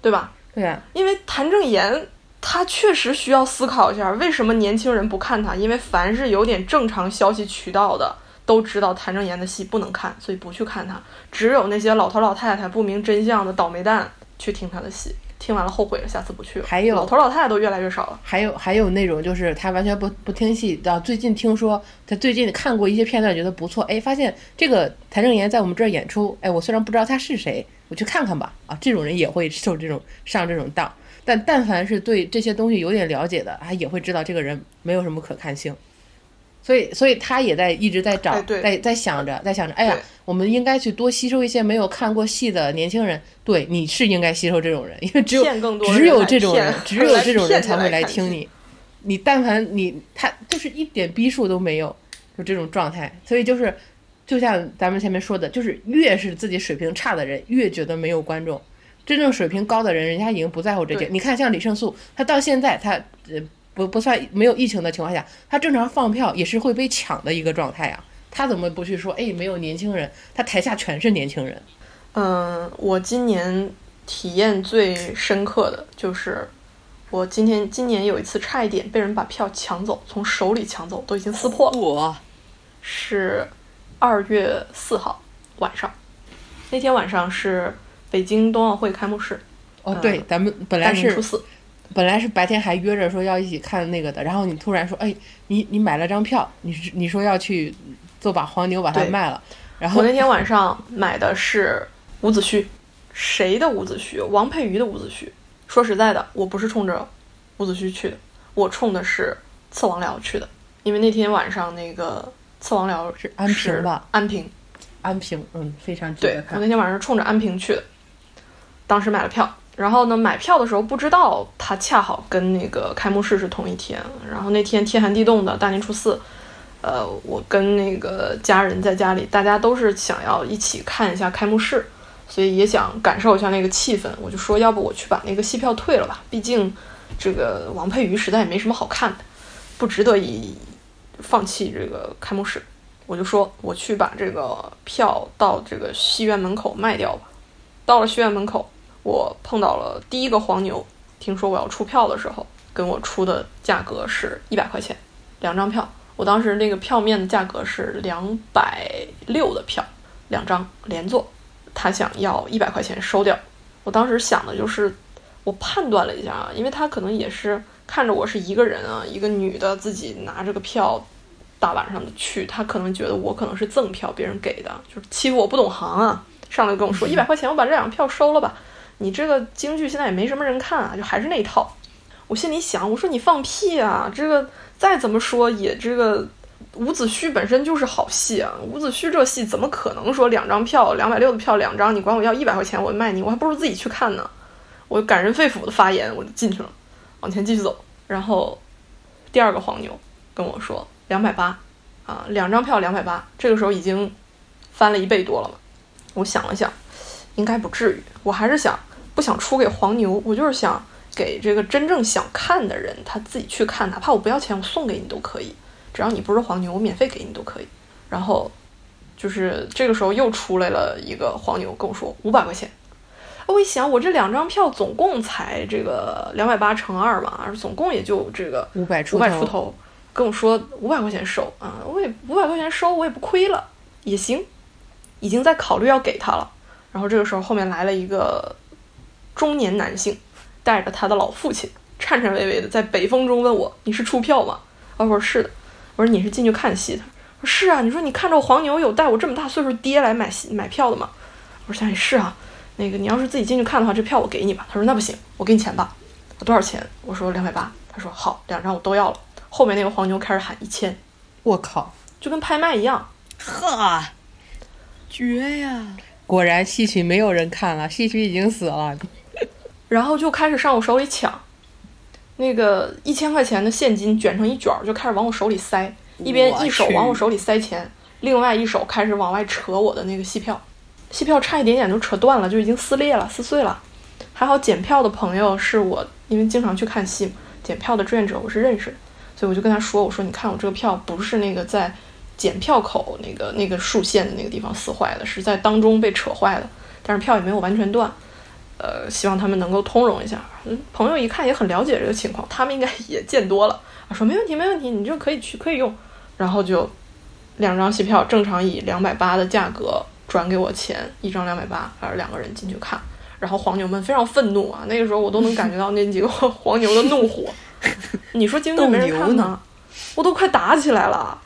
对吧？对呀、因为谭正岩他确实需要思考一下，为什么年轻人不看他？因为凡是有点正常消息渠道的，都知道谭正岩的戏不能看，所以不去看他。只有那些老头老太太不明真相的倒霉蛋去听他的戏，听完了后悔了，下次不去了。还有老头老太太都越来越少了。还有还有那种就是他完全不不听戏，到最近听说他最近看过一些片段，觉得不错，哎，发现这个谭正岩在我们这儿演出，哎，我虽然不知道他是谁，我去看看吧，啊，这种人也会受这种上这种当，但但凡是对这些东西有点了解的，他也会知道这个人没有什么可看性。所以，所以他也在一直在找，哎在在想着，在想着，哎呀，我们应该去多吸收一些没有看过戏的年轻人。对，你是应该吸收这种人，因为只有只有这种人，只有这种人才会来听你。你但凡你他就是一点逼数都没有，就这种状态。所以就是，就像咱们前面说的，就是越是自己水平差的人，越觉得没有观众。真正水平高的人，人家已经不在乎这些。你看，像李胜素，他到现在他呃不不算没有疫情的情况下，他正常放票也是会被抢的一个状态啊。他怎么不去说？哎，没有年轻人，他台下全是年轻人。嗯，我今年体验最深刻的就是，我今天今年有一次差一点被人把票抢走，从手里抢走，都已经撕破了。我是二月四号晚上，那天晚上是北京冬奥会开幕式，哦，嗯对，咱们本来是年初四。本来是白天还约着说要一起看那个的，然后你突然说，哎，你你买了张票，你是你说要去做把黄牛把它卖了，然后我那天晚上买的是伍子胥，谁的伍子胥？王佩瑜的伍子胥。说实在的，我不是冲着伍子胥去的，我冲的是刺王僚去的，因为那天晚上那个刺王僚是安平吧？安平，安平，嗯，非常值得对我那。天晚上是冲着安平去的，当时买了票，然后呢，买票的时候不知道它恰好跟那个开幕式是同一天，然后那天天寒地冻的大年初四，呃，我跟那个家人在家里，大家都是想要一起看一下开幕式，所以也想感受一下那个气氛，我就说要不我去把那个戏票退了吧，毕竟这个王佩瑜实在也没什么好看的，不值得以放弃这个开幕式。我就说我去把这个票到这个戏院门口卖掉吧。到了戏院门口，我碰到了第一个黄牛，听说我要出票的时候，跟我出的价格是一百块钱，两张票。我当时那个票面的价格是两百六的票，两张连坐，他想要一百块钱收掉。我当时想的就是，我判断了一下啊，因为他可能也是看着我是一个人啊，一个女的自己拿着个票，大晚上的去，他可能觉得我可能是赠票，别人给的，就是欺负我不懂行啊，上来跟我说一百块钱，我把这两个票收了吧。你这个京剧现在也没什么人看啊，就还是那一套。我心里想，我说你放屁啊！这个再怎么说也这个伍子胥本身就是好戏啊，伍子胥这戏怎么可能说两张票两百六的票两张，你管我要一百块钱我卖你，我还不如自己去看呢。我感人肺腑的发言，我就进去了，往前继续走。然后第二个黄牛跟我说两百八啊，两张票两百八，这个时候已经翻了一倍多了嘛。我想了想，应该不至于，我还是想不想出给黄牛，我就是想给这个真正想看的人他自己去看，哪怕我不要钱，我送给你都可以，只要你不是黄牛，我免费给你都可以。然后就是这个时候又出来了一个黄牛跟我说五百块钱。我一想，我这两张票总共才这个两百八乘二嘛，总共也就这个五百五百出头，跟我说五百块钱收啊，我也五百块钱收，我也不亏了，也行，已经在考虑要给他了。然后这个时候后面来了一个中年男性，带着他的老父亲，颤颤巍巍的在北风中问我：“你是出票吗？”啊，我说是的。我说你是进去看戏的？我说是啊。你说你看着我黄牛有带我这么大岁数爹来买戏买票的吗？我说想也是啊。那个你要是自己进去看的话，这票我给你吧。他说那不行，我给你钱吧。多少钱？我说两百八。他说好，两张我都要了。后面那个黄牛开始喊一千，我靠，就跟拍卖一样。呵，绝呀！果然戏曲没有人看了，戏曲已经死了。然后就开始上我手里抢，那个一千块钱的现金卷成一卷儿，就开始往我手里塞，一边一手往我手里塞钱，另外一手开始往外扯我的那个戏票，戏票差一点点就扯断了，就已经撕裂了、撕碎了。还好检票的朋友是我，因为经常去看戏，检票的志愿者我是认识的，所以我就跟他说：“我说你看我这个票不是那个在检票口那个那个竖线的那个地方撕坏的，是在当中被扯坏的，但是票也没有完全断。”呃，希望他们能够通融一下。嗯，朋友一看也很了解这个情况，他们应该也见多了，说没问题，没问题，你就可以去，可以用。然后就两张戏票，正常以两百八的价格转给我钱，一张两百八，还是两个人进去看。然后黄牛们非常愤怒啊，那个时候我都能感觉到那几个黄牛的怒火。你说京剧没人看呢，我都快打起来了。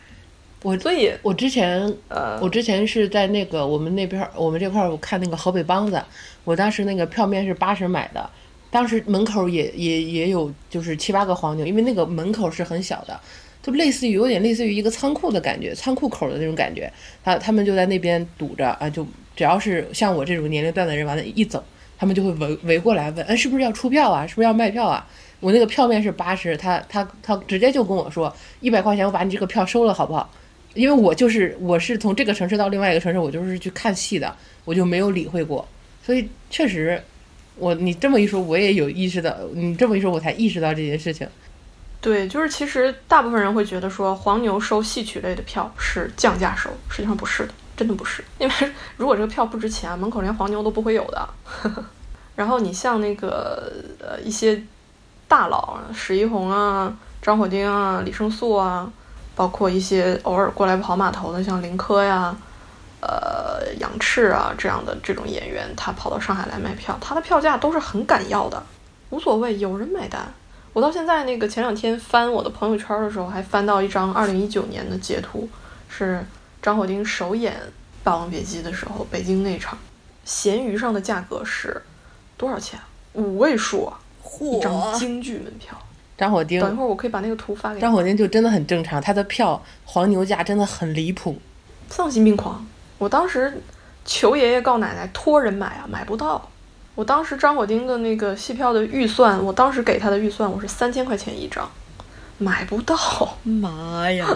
我所以我之前呃，我之前是在那个我们那边儿，我们这块儿我看那个河北梆子，我当时那个票面是八十买的，当时门口也也也有就是七八个黄牛，因为那个门口是很小的，就类似于有点类似于一个仓库的感觉，仓库口的那种感觉，他他们就在那边堵着啊，就只要是像我这种年龄段的人，完了，一走，他们就会围围过来问，哎，是不是要出票啊？是不是要卖票啊？我那个票面是八十，他他他直接就跟我说一百块钱，我把你这个票收了，好不好？因为我就是我是从这个城市到另外一个城市，我就是去看戏的，我就没有理会过，所以确实，我你这么一说，我也有意识到，你这么一说，我才意识到这件事情。对，就是其实大部分人会觉得说黄牛收戏曲类的票是降价收，实际上不是的，真的不是。因为如果这个票不值钱，门口连黄牛都不会有的。然后你像那个呃一些大佬啊，史一红啊、张火丁啊、李胜素啊，包括一些偶尔过来跑码头的，像林科呀、呃杨赤啊这样的这种演员，他跑到上海来卖票，他的票价都是很敢要的，无所谓，有人买单。我到现在那个前两天翻我的朋友圈的时候，还翻到一张二零一九年的截图，是张火丁首演《霸王别姬》的时候，北京那场，闲鱼上的价格是多少钱？五位数啊！一张，京剧门票，张火丁等一会儿我可以把那个图发给你。张火丁就真的很正常，他的票黄牛价真的很离谱。丧心病狂！我当时求爷爷告奶奶托人买啊，买不到。我当时张火丁的那个戏票的预算，我当时给他的预算我是三千块钱一张，买不到。妈呀！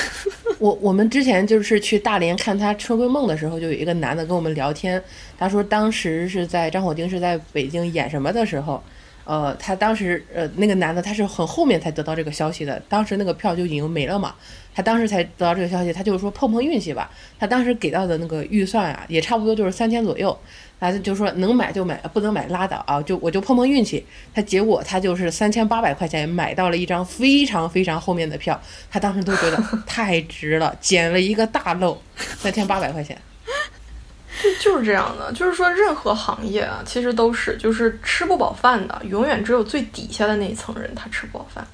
我我们之前就是去大连看他《春闺梦》的时候，就有一个男的跟我们聊天，他说当时是在张火丁是在北京演什么的时候，呃，他当时呃那个男的他是很后面才得到这个消息的，当时那个票就已经没了嘛，他当时才得到这个消息，他就是说碰碰运气吧，他当时给到的那个预算啊，也差不多就是三千左右。他就说能买就买，不能买拉倒啊！就我就碰碰运气。他结果他就是三千八百块钱买到了一张非常非常后面的票，他当时都觉得太值了，捡了一个大漏，三千八百块钱。就是这样的，就是说任何行业啊，其实都是就是吃不饱饭的，永远只有最底下的那一层人他吃不饱饭。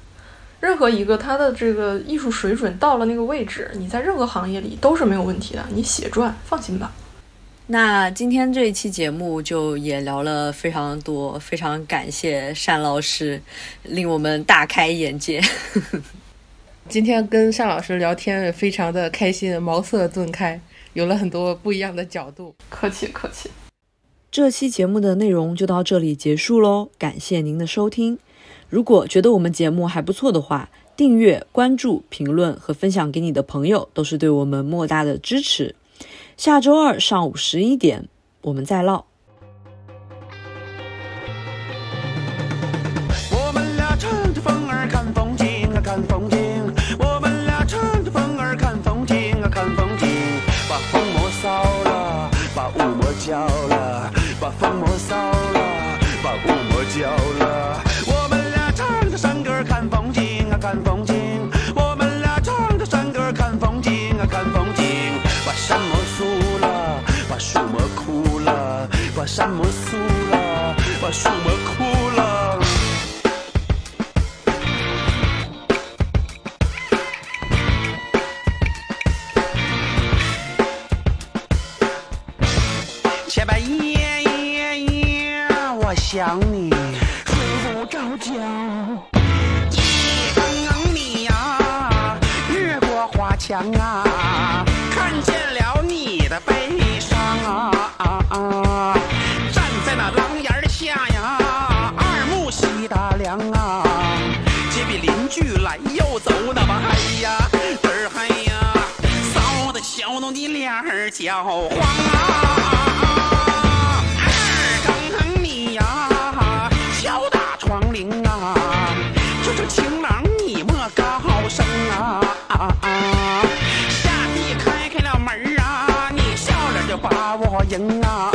任何一个他的这个艺术水准到了那个位置，你在任何行业里都是没有问题的，你血赚，放心吧。那今天这一期节目就也聊了非常多，非常感谢单老师，令我们大开眼界。今天跟单老师聊天非常的开心，茅塞顿开，有了很多不一样的角度。客气客气。这期节目的内容就到这里结束喽，感谢您的收听。如果觉得我们节目还不错的话，订阅、关注、评论和分享给你的朋友，都是对我们莫大的支持。下周二上午十一点，我们再唠。山魔肃了，把树魔枯了。前半夜夜夜，我想你，睡不着觉。一更你呀，越过花墙啊，儿焦黄啊。二更你呀，敲打窗棂啊，这这情郎你莫高声啊。下地开开了门儿啊，你笑脸就把我迎啊，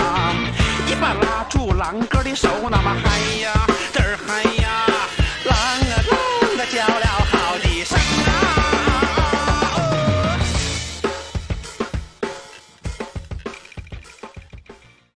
一把拉住郎哥的手，那么嗨呀。